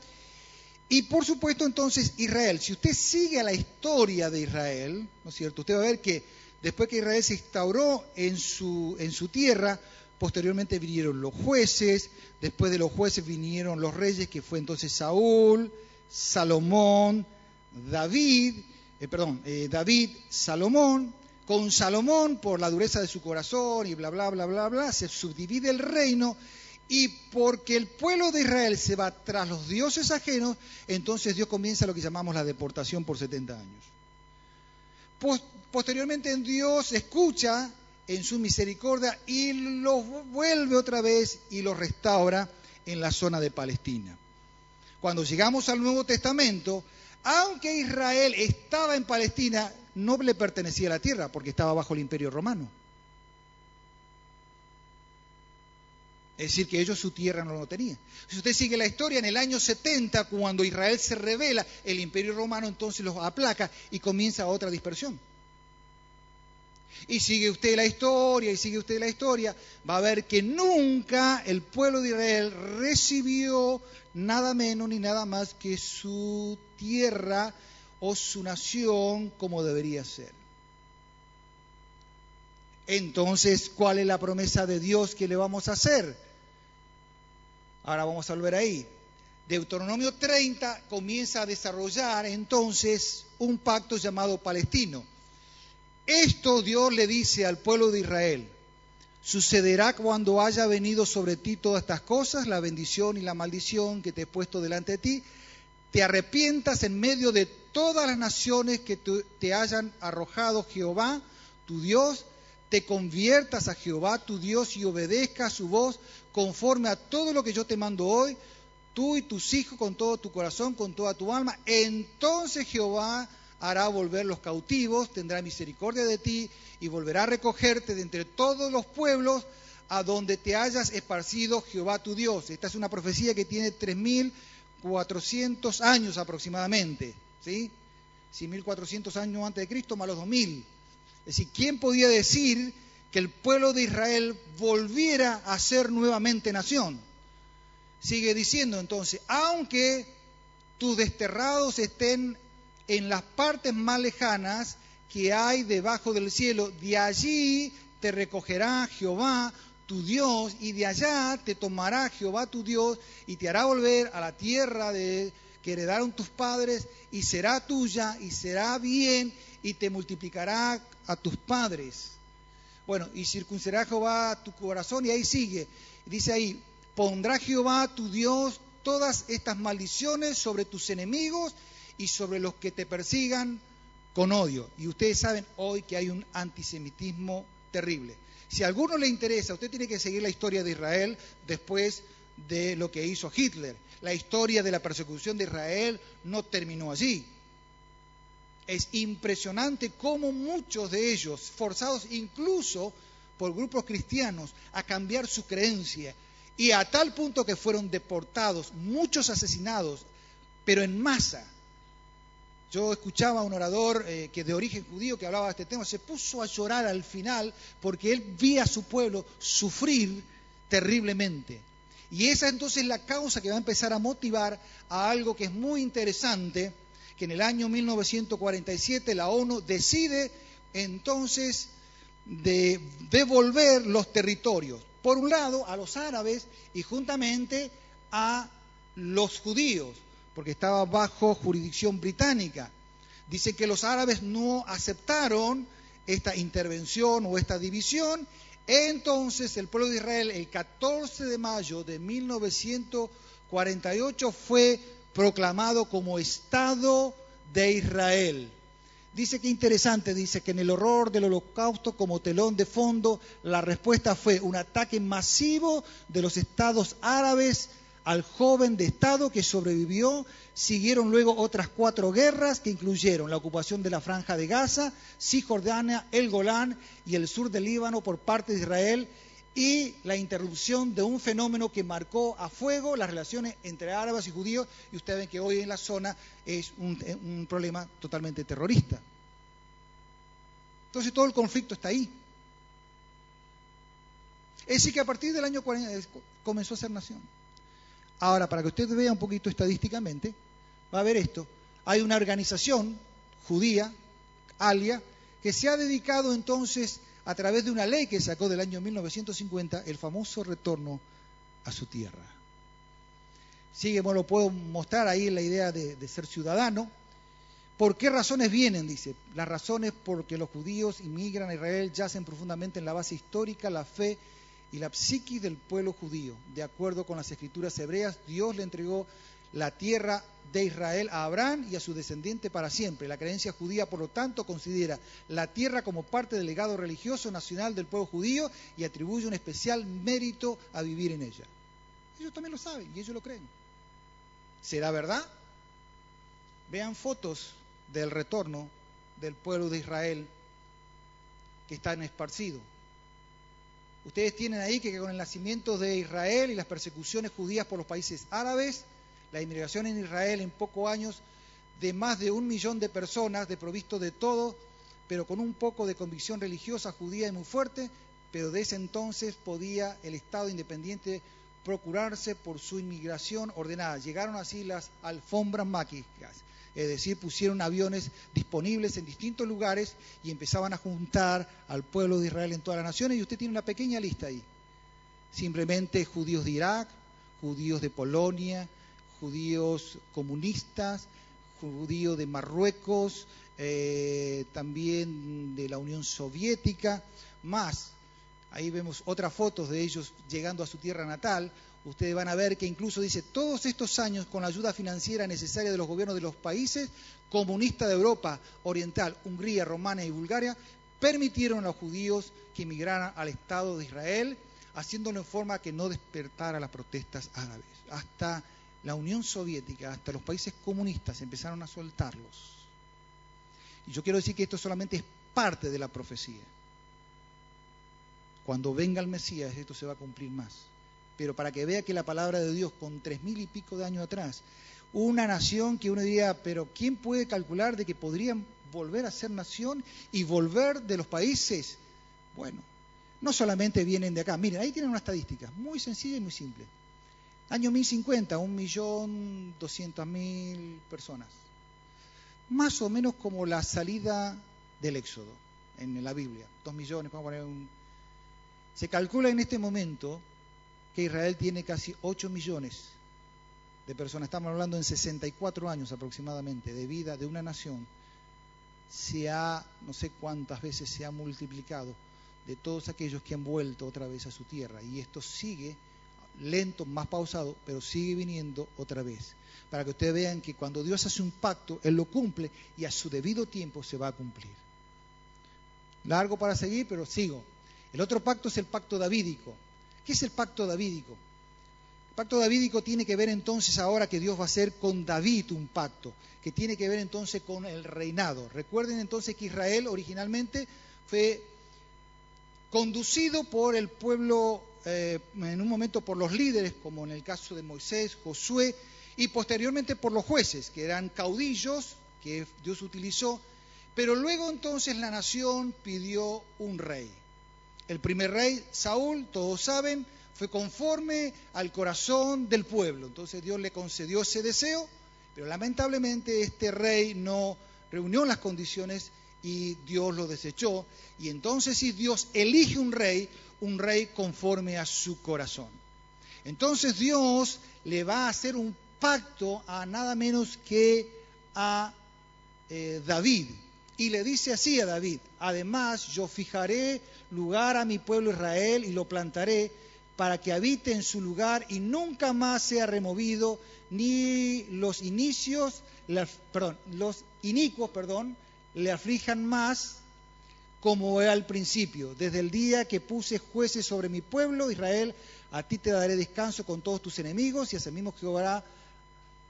y por supuesto entonces Israel, si usted sigue la historia de Israel, ¿no es cierto? Usted va a ver que después que Israel se instauró en su, en su tierra, posteriormente vinieron los jueces, después de los jueces vinieron los reyes, que fue entonces Saúl, Salomón, David, eh, perdón, eh, David, Salomón, con Salomón por la dureza de su corazón y bla, bla, bla, bla, bla, se subdivide el reino y porque el pueblo de Israel se va tras los dioses ajenos, entonces Dios comienza lo que llamamos la deportación por 70 años. Posteriormente Dios escucha en su misericordia y los vuelve otra vez y los restaura en la zona de Palestina. Cuando llegamos al Nuevo Testamento, aunque Israel estaba en Palestina, no le pertenecía a la tierra porque estaba bajo el imperio romano. Es decir, que ellos su tierra no lo tenían. Si usted sigue la historia, en el año 70, cuando Israel se revela, el imperio romano entonces los aplaca y comienza otra dispersión. Y sigue usted la historia, y sigue usted la historia, va a ver que nunca el pueblo de Israel recibió nada menos ni nada más que su tierra o su nación como debería ser. Entonces, ¿cuál es la promesa de Dios que le vamos a hacer? Ahora vamos a volver ahí. Deuteronomio 30 comienza a desarrollar entonces un pacto llamado palestino. Esto Dios le dice al pueblo de Israel. Sucederá cuando haya venido sobre ti todas estas cosas, la bendición y la maldición que te he puesto delante de ti, te arrepientas en medio de todas las naciones que te hayan arrojado Jehová, tu Dios, te conviertas a Jehová tu Dios y obedezcas su voz conforme a todo lo que yo te mando hoy, tú y tus hijos con todo tu corazón, con toda tu alma, entonces Jehová hará volver los cautivos, tendrá misericordia de ti y volverá a recogerte de entre todos los pueblos a donde te hayas esparcido Jehová tu Dios. Esta es una profecía que tiene 3.400 años aproximadamente, ¿sí? 1.400 años antes de Cristo más los 2.000. Es decir, ¿quién podía decir que el pueblo de Israel volviera a ser nuevamente nación? Sigue diciendo entonces, aunque tus desterrados estén en las partes más lejanas que hay debajo del cielo. De allí te recogerá Jehová tu Dios y de allá te tomará Jehová tu Dios y te hará volver a la tierra de que heredaron tus padres y será tuya y será bien y te multiplicará a tus padres. Bueno, y circuncidará Jehová tu corazón y ahí sigue. Dice ahí, pondrá Jehová tu Dios todas estas maldiciones sobre tus enemigos y sobre los que te persigan con odio. Y ustedes saben hoy que hay un antisemitismo terrible. Si a alguno le interesa, usted tiene que seguir la historia de Israel después de lo que hizo Hitler. La historia de la persecución de Israel no terminó allí. Es impresionante cómo muchos de ellos, forzados incluso por grupos cristianos a cambiar su creencia, y a tal punto que fueron deportados, muchos asesinados, pero en masa. Yo escuchaba a un orador eh, que de origen judío que hablaba de este tema, se puso a llorar al final porque él vía a su pueblo sufrir terriblemente. Y esa entonces es la causa que va a empezar a motivar a algo que es muy interesante, que en el año 1947 la ONU decide entonces de devolver los territorios, por un lado a los árabes y juntamente a los judíos porque estaba bajo jurisdicción británica. Dice que los árabes no aceptaron esta intervención o esta división. Entonces el pueblo de Israel el 14 de mayo de 1948 fue proclamado como Estado de Israel. Dice que interesante, dice que en el horror del holocausto como telón de fondo, la respuesta fue un ataque masivo de los estados árabes al joven de Estado que sobrevivió. Siguieron luego otras cuatro guerras que incluyeron la ocupación de la franja de Gaza, Cisjordania, el Golán y el sur del Líbano por parte de Israel y la interrupción de un fenómeno que marcó a fuego las relaciones entre árabes y judíos y ustedes ven que hoy en la zona es un, problema totalmente terrorista. Entonces todo el conflicto está ahí. Es decir, que a partir del año 40 comenzó a ser nación. Ahora, para que usted vea un poquito estadísticamente, va a ver esto. Hay una organización judía, Alia, que se ha dedicado entonces, a través de una ley que sacó del año 1950, el famoso retorno a su tierra. Sigue, bueno, lo puedo mostrar ahí la idea de, de ser ciudadano. ¿Por qué razones vienen? Dice. Las razones porque los judíos inmigran a Israel, yacen profundamente en la base histórica, la fe y la psiquis del pueblo judío. De acuerdo con las escrituras hebreas, Dios le entregó la tierra de Israel a Abraham y a su descendiente para siempre. La creencia judía, por lo tanto, considera la tierra como parte del legado religioso nacional del pueblo judío y atribuye un especial mérito a vivir en ella. Ellos también lo saben y ellos lo creen. ¿Será verdad? Vean fotos del retorno del pueblo de Israel que están esparcidos Ustedes tienen ahí que con el nacimiento de Israel y las persecuciones judías por los países árabes, la inmigración en Israel en pocos años de más de un millón de personas, de provisto de todo, pero con un poco de convicción religiosa judía y muy fuerte, pero de ese entonces podía el Estado independiente procurarse por su inmigración ordenada. Llegaron así las alfombras mágicas, es decir, pusieron aviones disponibles en distintos lugares y empezaban a juntar al pueblo de Israel en todas las naciones y usted tiene una pequeña lista ahí. Simplemente judíos de Irak, judíos de Polonia, judíos comunistas, judíos de Marruecos, eh, también de la Unión Soviética, más. Ahí vemos otras fotos de ellos llegando a su tierra natal, ustedes van a ver que incluso dice, todos estos años con la ayuda financiera necesaria de los gobiernos de los países comunistas de Europa Oriental, Hungría, Romania y Bulgaria, permitieron a los judíos que emigraran al Estado de Israel, haciéndolo en forma que no despertara las protestas árabes. Hasta la Unión Soviética, hasta los países comunistas empezaron a soltarlos. Y yo quiero decir que esto solamente es parte de la profecía. Cuando venga el Mesías, esto se va a cumplir más pero para que vea que la palabra de Dios con tres mil y pico de años atrás, una nación que uno diría, pero ¿quién puede calcular de que podrían volver a ser nación y volver de los países? Bueno, no solamente vienen de acá, miren, ahí tienen una estadística muy sencilla y muy simple. Año 1050, un millón doscientas mil personas. Más o menos como la salida del Éxodo en la Biblia. Dos millones, vamos a poner un... Se calcula en este momento que Israel tiene casi 8 millones de personas. Estamos hablando en 64 años aproximadamente de vida de una nación. Se ha, no sé cuántas veces se ha multiplicado de todos aquellos que han vuelto otra vez a su tierra. Y esto sigue lento, más pausado, pero sigue viniendo otra vez. Para que ustedes vean que cuando Dios hace un pacto, Él lo cumple y a su debido tiempo se va a cumplir. Largo para seguir, pero sigo. El otro pacto es el pacto davídico. ¿Qué es el pacto davídico? El pacto davídico tiene que ver entonces ahora que Dios va a hacer con David un pacto, que tiene que ver entonces con el reinado. Recuerden entonces que Israel originalmente fue conducido por el pueblo eh, en un momento por los líderes, como en el caso de Moisés, Josué, y posteriormente por los jueces, que eran caudillos que Dios utilizó, pero luego entonces la nación pidió un rey. El primer rey, Saúl, todos saben, fue conforme al corazón del pueblo. Entonces Dios le concedió ese deseo, pero lamentablemente este rey no reunió las condiciones y Dios lo desechó. Y entonces si Dios elige un rey, un rey conforme a su corazón. Entonces Dios le va a hacer un pacto a nada menos que a eh, David. Y le dice así a David, además yo fijaré lugar a mi pueblo Israel y lo plantaré para que habite en su lugar y nunca más sea removido, ni los inicios, perdón, los inicuos, perdón, le aflijan más como al principio, desde el día que puse jueces sobre mi pueblo, Israel, a ti te daré descanso con todos tus enemigos y mismo Jehová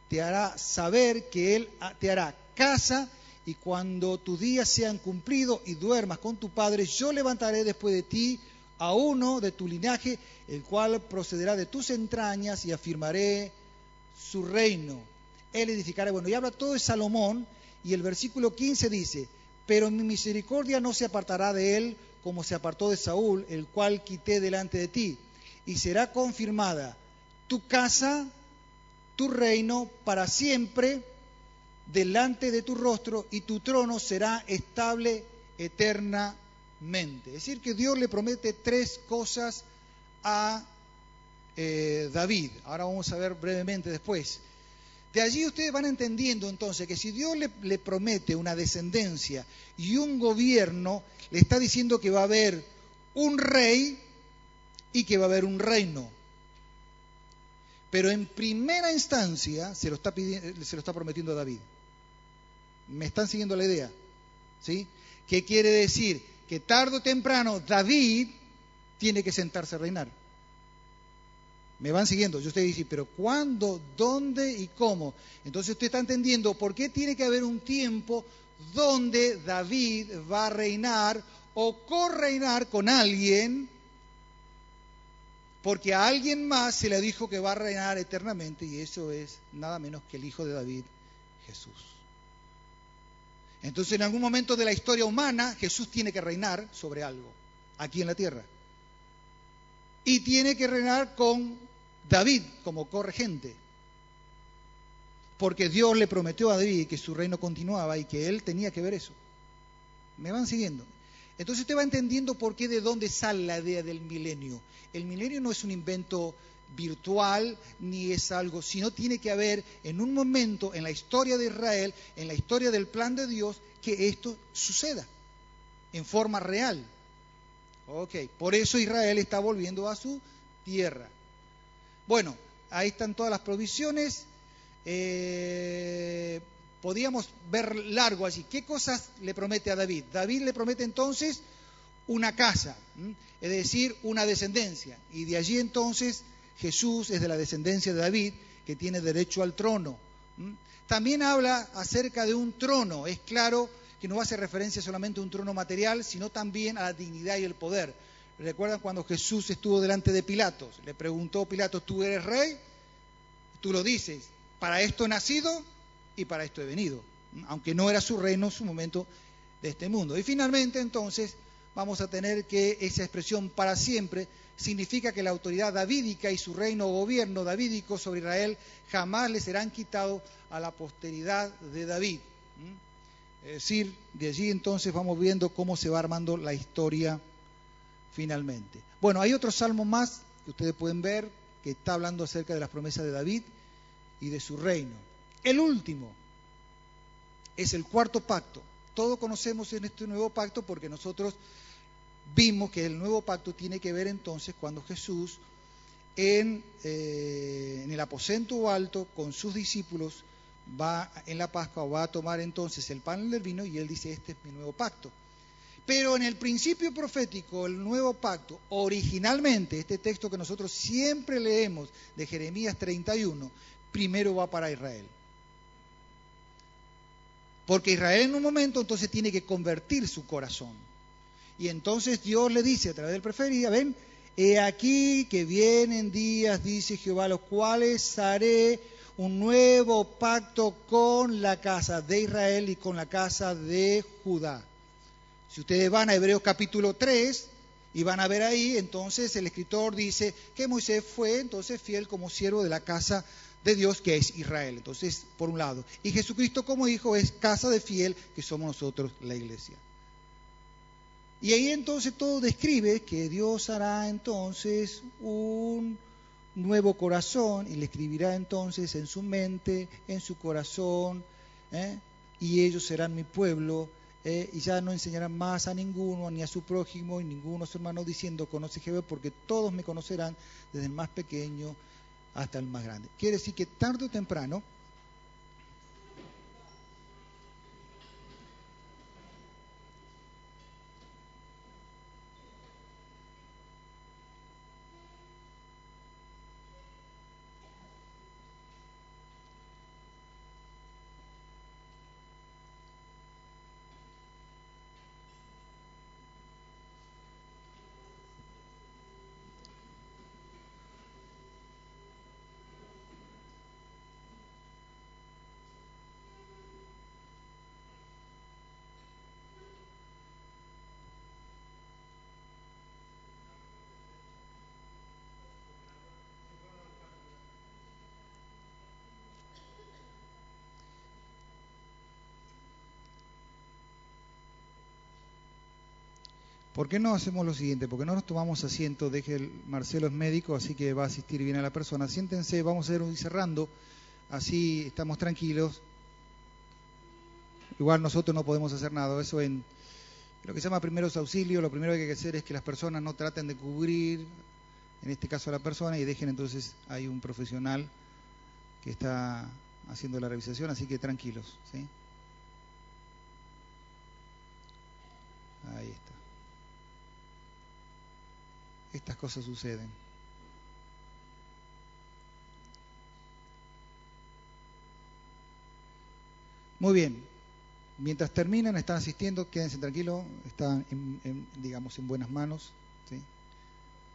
te hará saber que Él te hará casa y cuando tus días sean cumplidos y duermas con tu padre, yo levantaré después de ti a uno de tu linaje, el cual procederá de tus entrañas y afirmaré su reino. Él edificará. Bueno, y habla todo de Salomón y el versículo 15 dice, pero mi misericordia no se apartará de él como se apartó de Saúl, el cual quité delante de ti, y será confirmada tu casa, tu reino para siempre delante de tu rostro, y tu trono será estable eternamente. Es decir, que Dios le promete tres cosas a eh, David. Ahora vamos a ver brevemente después. De allí ustedes van entendiendo entonces que si Dios le, promete una descendencia y un gobierno, le está diciendo que va a haber un rey y que va a haber un reino. Pero en primera instancia se lo está, se lo está prometiendo a David. ¿Me están siguiendo la idea? ¿Sí? ¿Qué quiere decir? Que tarde o temprano David tiene que sentarse a reinar. Me van siguiendo. Yo usted dice, pero ¿cuándo, dónde y cómo? Entonces usted está entendiendo por qué tiene que haber un tiempo donde David va a reinar o correinar con alguien, porque a alguien más se le dijo que va a reinar eternamente y eso es nada menos que el Hijo de David, Jesús. Entonces en algún momento de la historia humana Jesús tiene que reinar sobre algo, aquí en la tierra. Y tiene que reinar con David como corregente. Porque Dios le prometió a David que su reino continuaba y que él tenía que ver eso. ¿Me van siguiendo? Entonces usted va entendiendo por qué de dónde sale la idea del milenio. El milenio no es un invento virtual ni es algo, sino tiene que haber en un momento en la historia de Israel, en la historia del plan de Dios, que esto suceda en forma real. Ok, por eso Israel está volviendo a su tierra. Bueno, ahí están todas las provisiones. Eh, podíamos ver largo allí. ¿Qué cosas le promete a David? David le promete entonces una casa, es decir, una descendencia. Y de allí entonces Jesús es de la descendencia de David, que tiene derecho al trono. También habla acerca de un trono. Es claro que no hace referencia solamente a un trono material, sino también a la dignidad y el poder. ¿Recuerdan cuando Jesús estuvo delante de Pilatos? Le preguntó Pilatos, ¿tú eres rey? Tú lo dices, para esto he nacido y para esto he venido, aunque no era su reino, su momento de este mundo. Y finalmente entonces vamos a tener que esa expresión para siempre significa que la autoridad davídica y su reino o gobierno davídico sobre Israel jamás le serán quitados a la posteridad de David. Es decir, de allí entonces vamos viendo cómo se va armando la historia finalmente. Bueno, hay otro salmo más que ustedes pueden ver que está hablando acerca de las promesas de David y de su reino. El último es el cuarto pacto. Todos conocemos en este nuevo pacto porque nosotros vimos que el nuevo pacto tiene que ver entonces cuando Jesús en, eh, el aposento alto con sus discípulos va en la Pascua va a tomar entonces el pan del vino y él dice, este es mi nuevo pacto. Pero en el principio profético, el nuevo pacto, originalmente, este texto que nosotros siempre leemos de Jeremías 31, primero va para Israel. Porque Israel en un momento entonces tiene que convertir su corazón. Y entonces Dios le dice a través del preferido, ven, he aquí que vienen días, dice Jehová, los cuales haré un nuevo pacto con la casa de Israel y con la casa de Judá. Si ustedes van a Hebreos capítulo 3 y van a ver ahí, entonces el escritor dice que Moisés fue entonces fiel como siervo de la casa de Dios que es Israel. Entonces, por un lado. Y Jesucristo como hijo es casa de fiel que somos nosotros la iglesia. Y ahí entonces todo describe que Dios hará entonces un nuevo corazón y le escribirá entonces en su mente, en su corazón, ¿eh? y ellos serán mi pueblo, ¿eh? y ya no enseñarán más a ninguno, ni a su prójimo, y ninguno a su hermano, diciendo, conoce Jehová, porque todos me conocerán, desde el más pequeño hasta el más grande. Quiere decir que tarde o temprano, ¿Por qué no hacemos lo siguiente? Porque no nos tomamos asiento, deje el Marcelo es médico, así que va a asistir bien a la persona. Siéntense, vamos a ir cerrando, así estamos tranquilos. Igual nosotros no podemos hacer nada, eso en lo que se llama primeros auxilios, lo primero que hay que hacer es que las personas no traten de cubrir, en este caso a la persona, y dejen entonces, hay un profesional que está haciendo la revisación, así que tranquilos, ¿sí? Ahí está estas cosas suceden. Muy bien, mientras terminan, están asistiendo, quédense tranquilos, están, en, digamos, en buenas manos.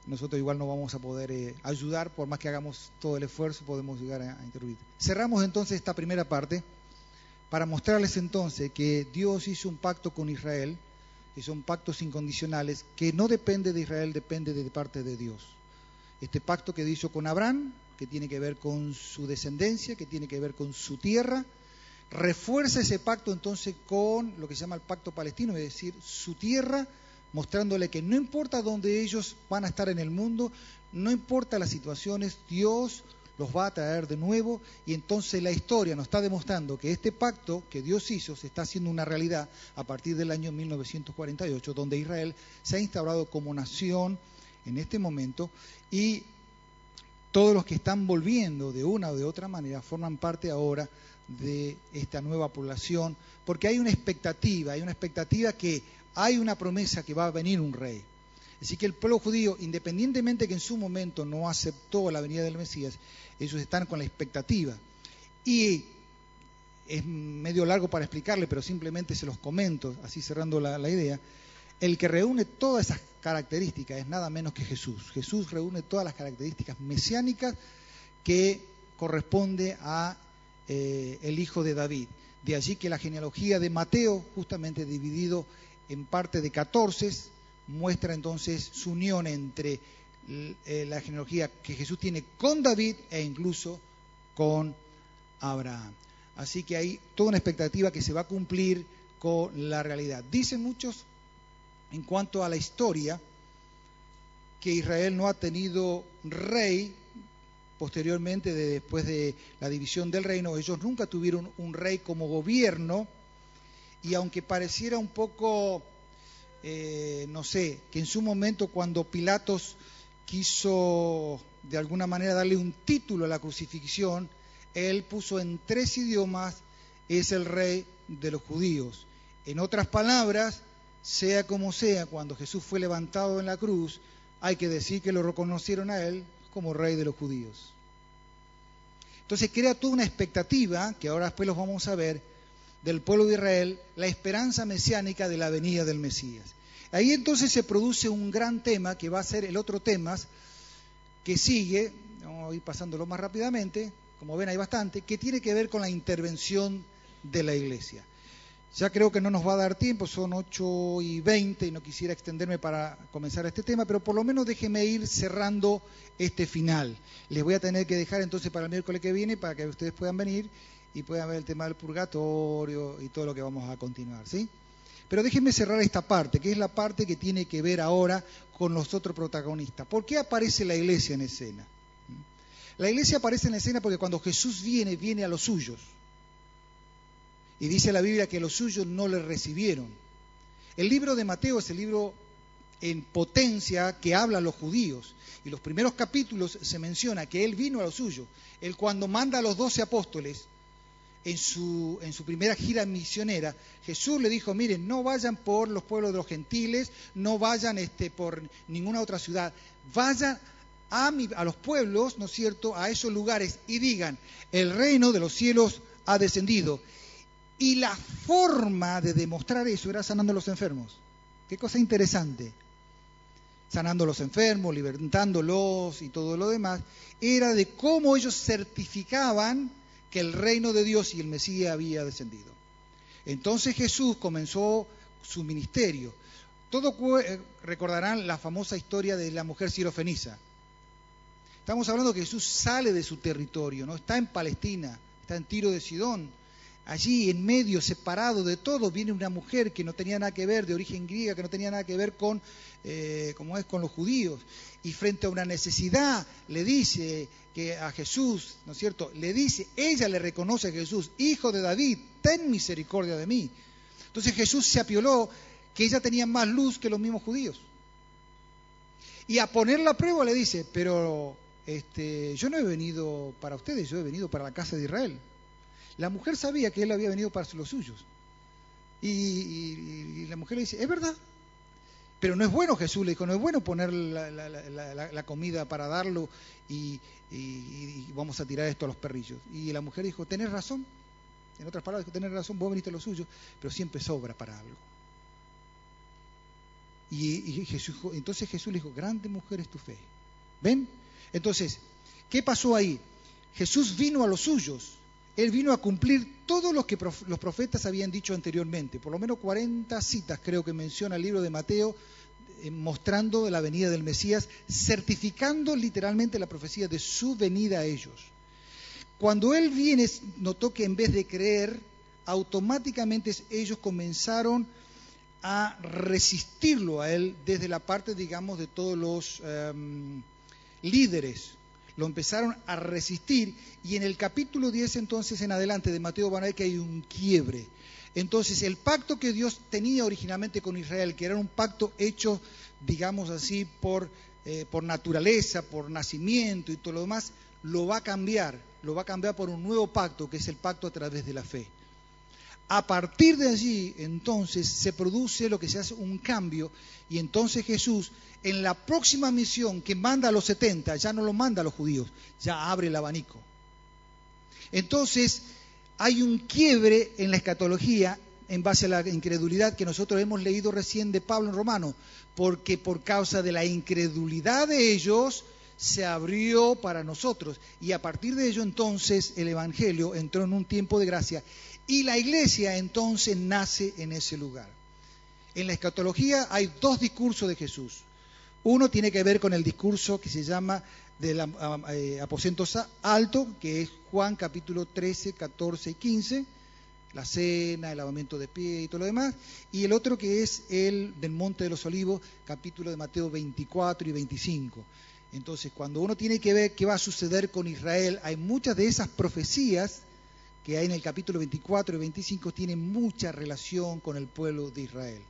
Nosotros igual no vamos a poder eh, ayudar, por más que hagamos todo el esfuerzo, podemos llegar a, a interrumpir. Cerramos entonces esta primera parte para mostrarles entonces que Dios hizo un pacto con Israel que son pactos incondicionales, que no depende de Israel, depende de parte de Dios. Este pacto que hizo con Abraham, que tiene que ver con su descendencia, que tiene que ver con su tierra, refuerza ese pacto entonces con lo que se llama el pacto palestino, es decir, su tierra, mostrándole que no importa dónde ellos van a estar en el mundo, no importa las situaciones, Dios los va a traer de nuevo y entonces la historia nos está demostrando que este pacto que Dios hizo se está haciendo una realidad a partir del año 1948, donde Israel se ha instaurado como nación en este momento y todos los que están volviendo de una o de otra manera forman parte ahora de esta nueva población, porque hay una expectativa, hay una expectativa que hay una promesa que va a venir un rey. Así que el pueblo judío, independientemente que en su momento no aceptó la venida del Mesías, ellos están con la expectativa. Y es medio largo para explicarle, pero simplemente se los comento, así cerrando la, idea. El que reúne todas esas características es nada menos que Jesús. Jesús reúne todas las características mesiánicas que corresponde a eh, el hijo de David. De allí que la genealogía de Mateo, justamente dividido en parte de 14, muestra entonces su unión entre eh, la genealogía que Jesús tiene con David e incluso con Abraham. Así que hay toda una expectativa que se va a cumplir con la realidad. Dicen muchos en cuanto a la historia que Israel no ha tenido rey posteriormente, después de la división del reino, ellos nunca tuvieron un rey como gobierno, y aunque pareciera un poco, eh, no sé, que en su momento cuando Pilatos quiso de alguna manera darle un título a la crucifixión, él puso en tres idiomas, es el rey de los judíos. En otras palabras, sea como sea, cuando Jesús fue levantado en la cruz, hay que decir que lo reconocieron a él como rey de los judíos. Entonces crea toda una expectativa, que ahora después los vamos a ver, del pueblo de Israel, la esperanza mesiánica de la venida del Mesías. Ahí entonces se produce un gran tema, que va a ser el otro tema, que sigue, vamos a ir pasándolo más rápidamente, como ven hay bastante, que tiene que ver con la intervención de la iglesia. Ya creo que no nos va a dar tiempo, son 8 y 20 y no quisiera extenderme para comenzar este tema, pero por lo menos déjeme ir cerrando este final. Les voy a tener que dejar entonces para el miércoles que viene para que ustedes puedan venir y puedan ver el tema del purgatorio y todo lo que vamos a continuar, ¿sí? Pero déjenme cerrar esta parte, que es la parte que tiene que ver ahora con los otros protagonistas. ¿Por qué aparece la iglesia en escena? La iglesia aparece en escena porque cuando Jesús viene, viene a los suyos. Y dice la Biblia que los suyos no le recibieron. El libro de Mateo es el libro en potencia que habla a los judíos. Y los primeros capítulos se menciona que él vino a los suyos. Él cuando manda a los doce apóstoles en su, en su primera gira misionera, Jesús le dijo, miren, no vayan por los pueblos de los gentiles, no vayan este, por ninguna otra ciudad, vayan a, a los pueblos, ¿no es cierto?, a esos lugares y digan, el reino de los cielos ha descendido y la forma de demostrar eso era sanando a los enfermos. Qué cosa interesante. Sanando a los enfermos, libertándolos y todo lo demás. Era de cómo ellos certificaban que el reino de Dios y el Mesías había descendido. Entonces Jesús comenzó su ministerio. Todos eh, recordarán la famosa historia de la mujer sirofenisa. Estamos hablando que Jesús sale de su territorio, no está en Palestina, está en Tiro de Sidón, allí en medio, separado de todo, viene una mujer que no tenía nada que ver, de origen griega, que no tenía nada que ver con, eh, como es, con los judíos, y frente a una necesidad le dice que a Jesús, ¿no es cierto? Le dice, ella le reconoce a Jesús, hijo de David, ten misericordia de mí. Entonces Jesús se apioló que ella tenía más luz que los mismos judíos. Y a poner la prueba le dice, pero este, yo no he venido para ustedes, yo he venido para la casa de Israel. La mujer sabía que él había venido para los suyos. Y, la mujer le dice, es verdad. Pero no es bueno, Jesús le dijo, no es bueno poner la, comida para darlo y, vamos a tirar esto a los perrillos. Y la mujer dijo, tenés razón. En otras palabras, dijo, tenés razón, vos veniste a los suyos, pero siempre sobra para algo. Y, Jesús, entonces Jesús le dijo, grande mujer es tu fe. ¿Ven? Entonces, ¿qué pasó ahí? Jesús vino a los suyos, él vino a cumplir todo lo que los profetas habían dicho anteriormente. Por lo menos 40 citas creo que menciona el libro de Mateo eh, mostrando la venida del Mesías, certificando literalmente la profecía de su venida a ellos. Cuando Él viene, notó que en vez de creer, automáticamente ellos comenzaron a resistirlo a Él desde la parte, digamos, de todos los em, líderes lo empezaron a resistir y en el capítulo 10 entonces en adelante de Mateo van a ver que hay un quiebre. Entonces el pacto que Dios tenía originalmente con Israel, que era un pacto hecho, digamos así, por, eh, por naturaleza, por nacimiento y todo lo demás, lo va a cambiar, lo va a cambiar por un nuevo pacto, que es el pacto a través de la fe. A partir de allí, entonces, se produce lo que se hace un cambio. Y entonces Jesús, en la próxima misión que manda a los 70, ya no lo manda a los judíos, ya abre el abanico. Entonces, hay un quiebre en la escatología en base a la incredulidad que nosotros hemos leído recién de Pablo en Romano, porque por causa de la incredulidad de ellos se abrió para nosotros. Y a partir de ello entonces el Evangelio entró en un tiempo de gracia y la iglesia entonces nace en ese lugar. En la escatología hay dos discursos de Jesús. Uno tiene que ver con el discurso que se llama del eh, aposento alto, que es Juan capítulo 13, 14 y 15, la cena, el lavamiento de pie y todo lo demás, y el otro que es el del Monte de los Olivos, capítulo de Mateo 24 y 25. Entonces, cuando uno tiene que ver qué va a suceder con Israel, hay muchas de esas profecías que hay en el capítulo 24 y 25 tienen mucha relación con el pueblo de Israel.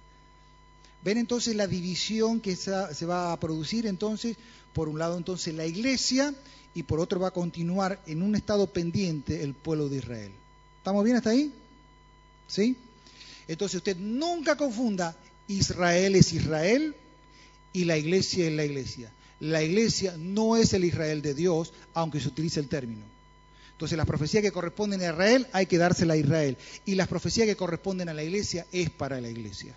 Ven entonces la división que se va a producir entonces, por un lado entonces la iglesia y por otro va a continuar en un estado pendiente el pueblo de Israel. ¿Estamos bien hasta ahí? ¿Sí? Entonces usted nunca confunda Israel es Israel y la iglesia es la iglesia. La iglesia no es el Israel de Dios, aunque se utilice el término. Entonces las profecías que corresponden a Israel hay que dársela a Israel. Y las profecías que corresponden a la iglesia es para la iglesia.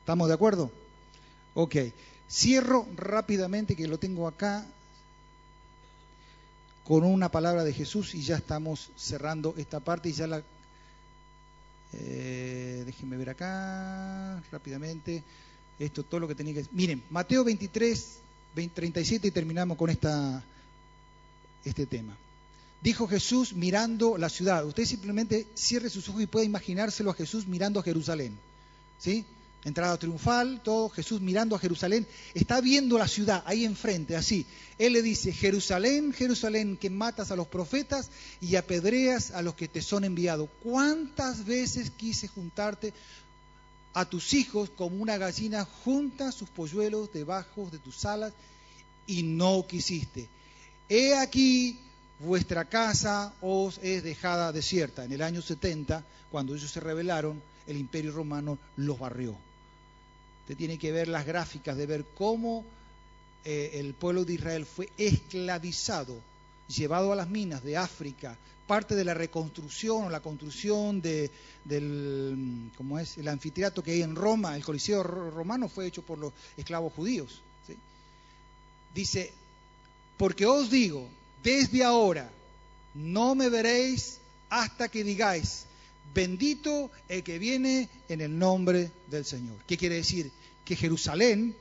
¿Estamos de acuerdo? Ok. Cierro rápidamente, que lo tengo acá, con una palabra de Jesús y ya estamos cerrando esta parte y ya. Eh, déjenme ver acá rápidamente. Esto todo lo que tenía que... Miren, Mateo 23, 37 y terminamos con esta, este tema. Dijo Jesús mirando la ciudad. Usted simplemente cierre sus ojos y puede imaginárselo a Jesús mirando a Jerusalén. ¿Sí? entrada triunfal, todo Jesús mirando a Jerusalén, está viendo la ciudad ahí enfrente, así. Él le dice, Jerusalén, Jerusalén, que matas a los profetas y apedreas a los que te son enviados. ¿Cuántas veces quise juntarte a tus hijos como una gallina junta sus polluelos debajo de tus alas y no quisiste? He aquí, vuestra casa os es dejada desierta. En el año 70, cuando ellos se rebelaron, el imperio romano los barrió. Usted tiene que ver las gráficas de ver cómo eh, el pueblo de Israel fue esclavizado, llevado a las minas de África, parte de la reconstrucción o la construcción de, del, ¿cómo es? el anfiteatro que hay en Roma, el Coliseo romano fue hecho por los esclavos judíos. Dice, porque os digo, desde ahora no me veréis hasta que digáis, bendito el que viene en el nombre del Señor. ¿Qué quiere decir? Que Jerusalén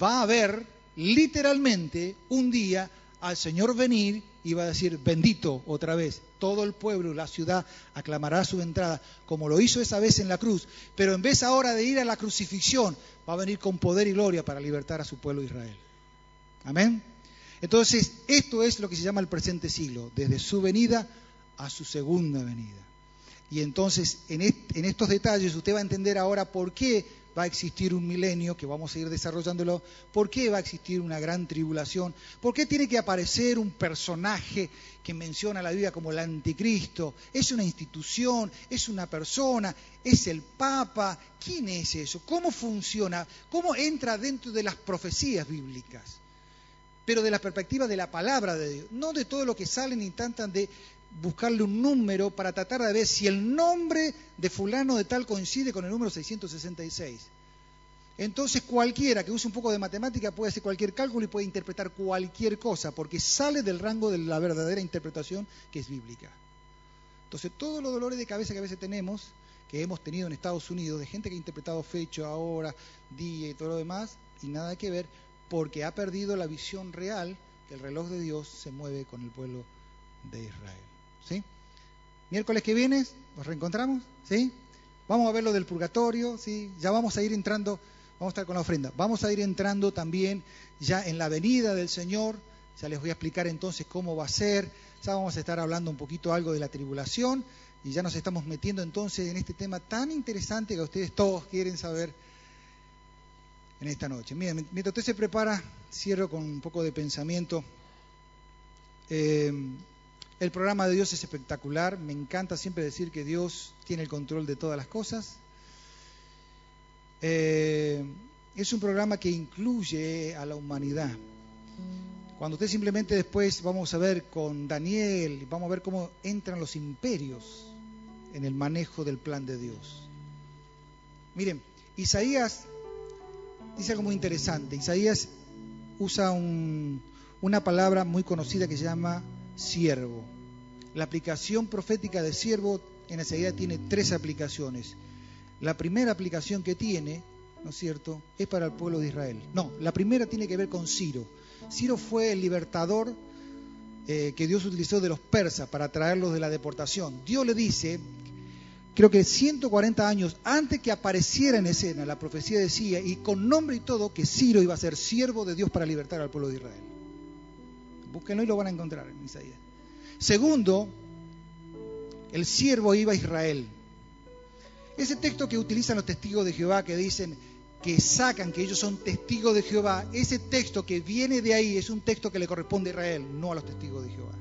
va a ver literalmente un día al Señor venir y va a decir, bendito otra vez. Todo el pueblo, la ciudad, aclamará su entrada, como lo hizo esa vez en la cruz. Pero en vez ahora de ir a la crucifixión, va a venir con poder y gloria para libertar a su pueblo Israel. Amén. Entonces, esto es lo que se llama el presente siglo, desde su venida a su segunda venida. Y entonces, en, estos detalles, usted va a entender ahora por qué va a existir un milenio, que vamos a ir desarrollándolo, por qué va a existir una gran tribulación, por qué tiene que aparecer un personaje que menciona la Biblia como el anticristo, es una institución, es una persona, es el Papa, ¿quién es eso? ¿Cómo funciona? ¿Cómo entra dentro de las profecías bíblicas? Pero de la perspectiva de la palabra de Dios, no de todo lo que salen y intentan de buscarle un número para tratar de ver si el nombre de fulano de tal coincide con el número 666. Entonces cualquiera que use un poco de matemática puede hacer cualquier cálculo y puede interpretar cualquier cosa, porque sale del rango de la verdadera interpretación que es bíblica. Entonces todos los dolores de cabeza que a veces tenemos, que hemos tenido en Estados Unidos, de gente que ha interpretado fecha, ahora, día y todo lo demás, y nada que ver, porque ha perdido la visión real que el reloj de Dios se mueve con el pueblo de Israel. ¿sí? Miércoles que viene nos reencontramos, ¿sí? Vamos a ver lo del purgatorio, ¿sí? Ya vamos a ir entrando, vamos a estar con la ofrenda. Vamos a ir entrando también ya en la venida del Señor. Ya les voy a explicar entonces cómo va a ser. Ya vamos a estar hablando un poquito algo de la tribulación y ya nos estamos metiendo entonces en este tema tan interesante que ustedes todos quieren saber en esta noche. Miren, mientras usted se prepara, cierro con un poco de pensamiento. Eh, el programa de Dios es espectacular, me encanta siempre decir que Dios tiene el control de todas las cosas. Eh, es un programa que incluye a la humanidad. Cuando usted simplemente después vamos a ver con Daniel, vamos a ver cómo entran los imperios en el manejo del plan de Dios. Miren, Isaías dice algo muy interesante. Isaías usa una palabra muy conocida que se llama siervo. La aplicación profética de siervo en esa idea tiene tres aplicaciones. la primera aplicación que tiene, ¿no es cierto?, es para el pueblo de Israel. No, la primera tiene que ver con Ciro. Ciro fue el libertador eh, que Dios utilizó de los persas para traerlos de la deportación. Dios le dice, creo que 140 años antes que apareciera en escena, la profecía decía, y con nombre y todo, que Ciro iba a ser siervo de Dios para libertar al pueblo de Israel. Búsquenlo y lo van a encontrar en Isaías. Segundo, el siervo iba a Israel. Ese texto que utilizan los testigos de Jehová que dicen que sacan que ellos son testigos de Jehová, ese texto que viene de ahí es un texto que le corresponde a Israel, no a los testigos de Jehová.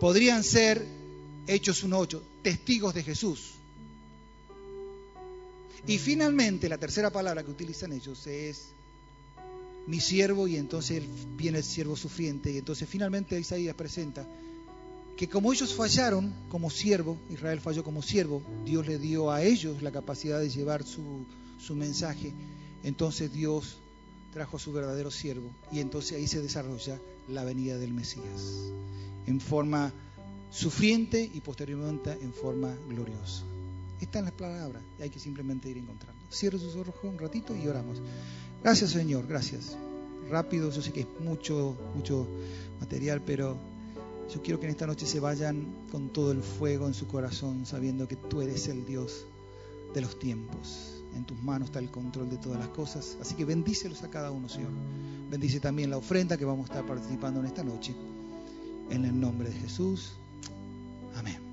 Podrían ser, Hechos 1.8, testigos de Jesús. Y finalmente la tercera palabra que utilizan ellos es mi siervo y entonces viene el siervo sufriente. Y entonces finalmente Isaías presenta que como ellos fallaron como siervo, Israel falló como siervo, Dios le dio a ellos la capacidad de llevar su, su mensaje, entonces Dios trajo a su verdadero siervo. Y entonces ahí se desarrolla la venida del Mesías. En forma sufriente y posteriormente en forma gloriosa. Está en las palabras y hay que simplemente ir encontrando. Cierre sus ojos un ratito y oramos. Gracias Señor, gracias. Rápido, yo sé que es mucho, mucho material, pero yo quiero que en esta noche se vayan con todo el fuego en su corazón, sabiendo que tú eres el Dios de los tiempos. En tus manos está el control de todas las cosas. Así que bendícelos a cada uno, Señor. Bendice también la ofrenda que vamos a estar participando en esta noche. En el nombre de Jesús. Amén.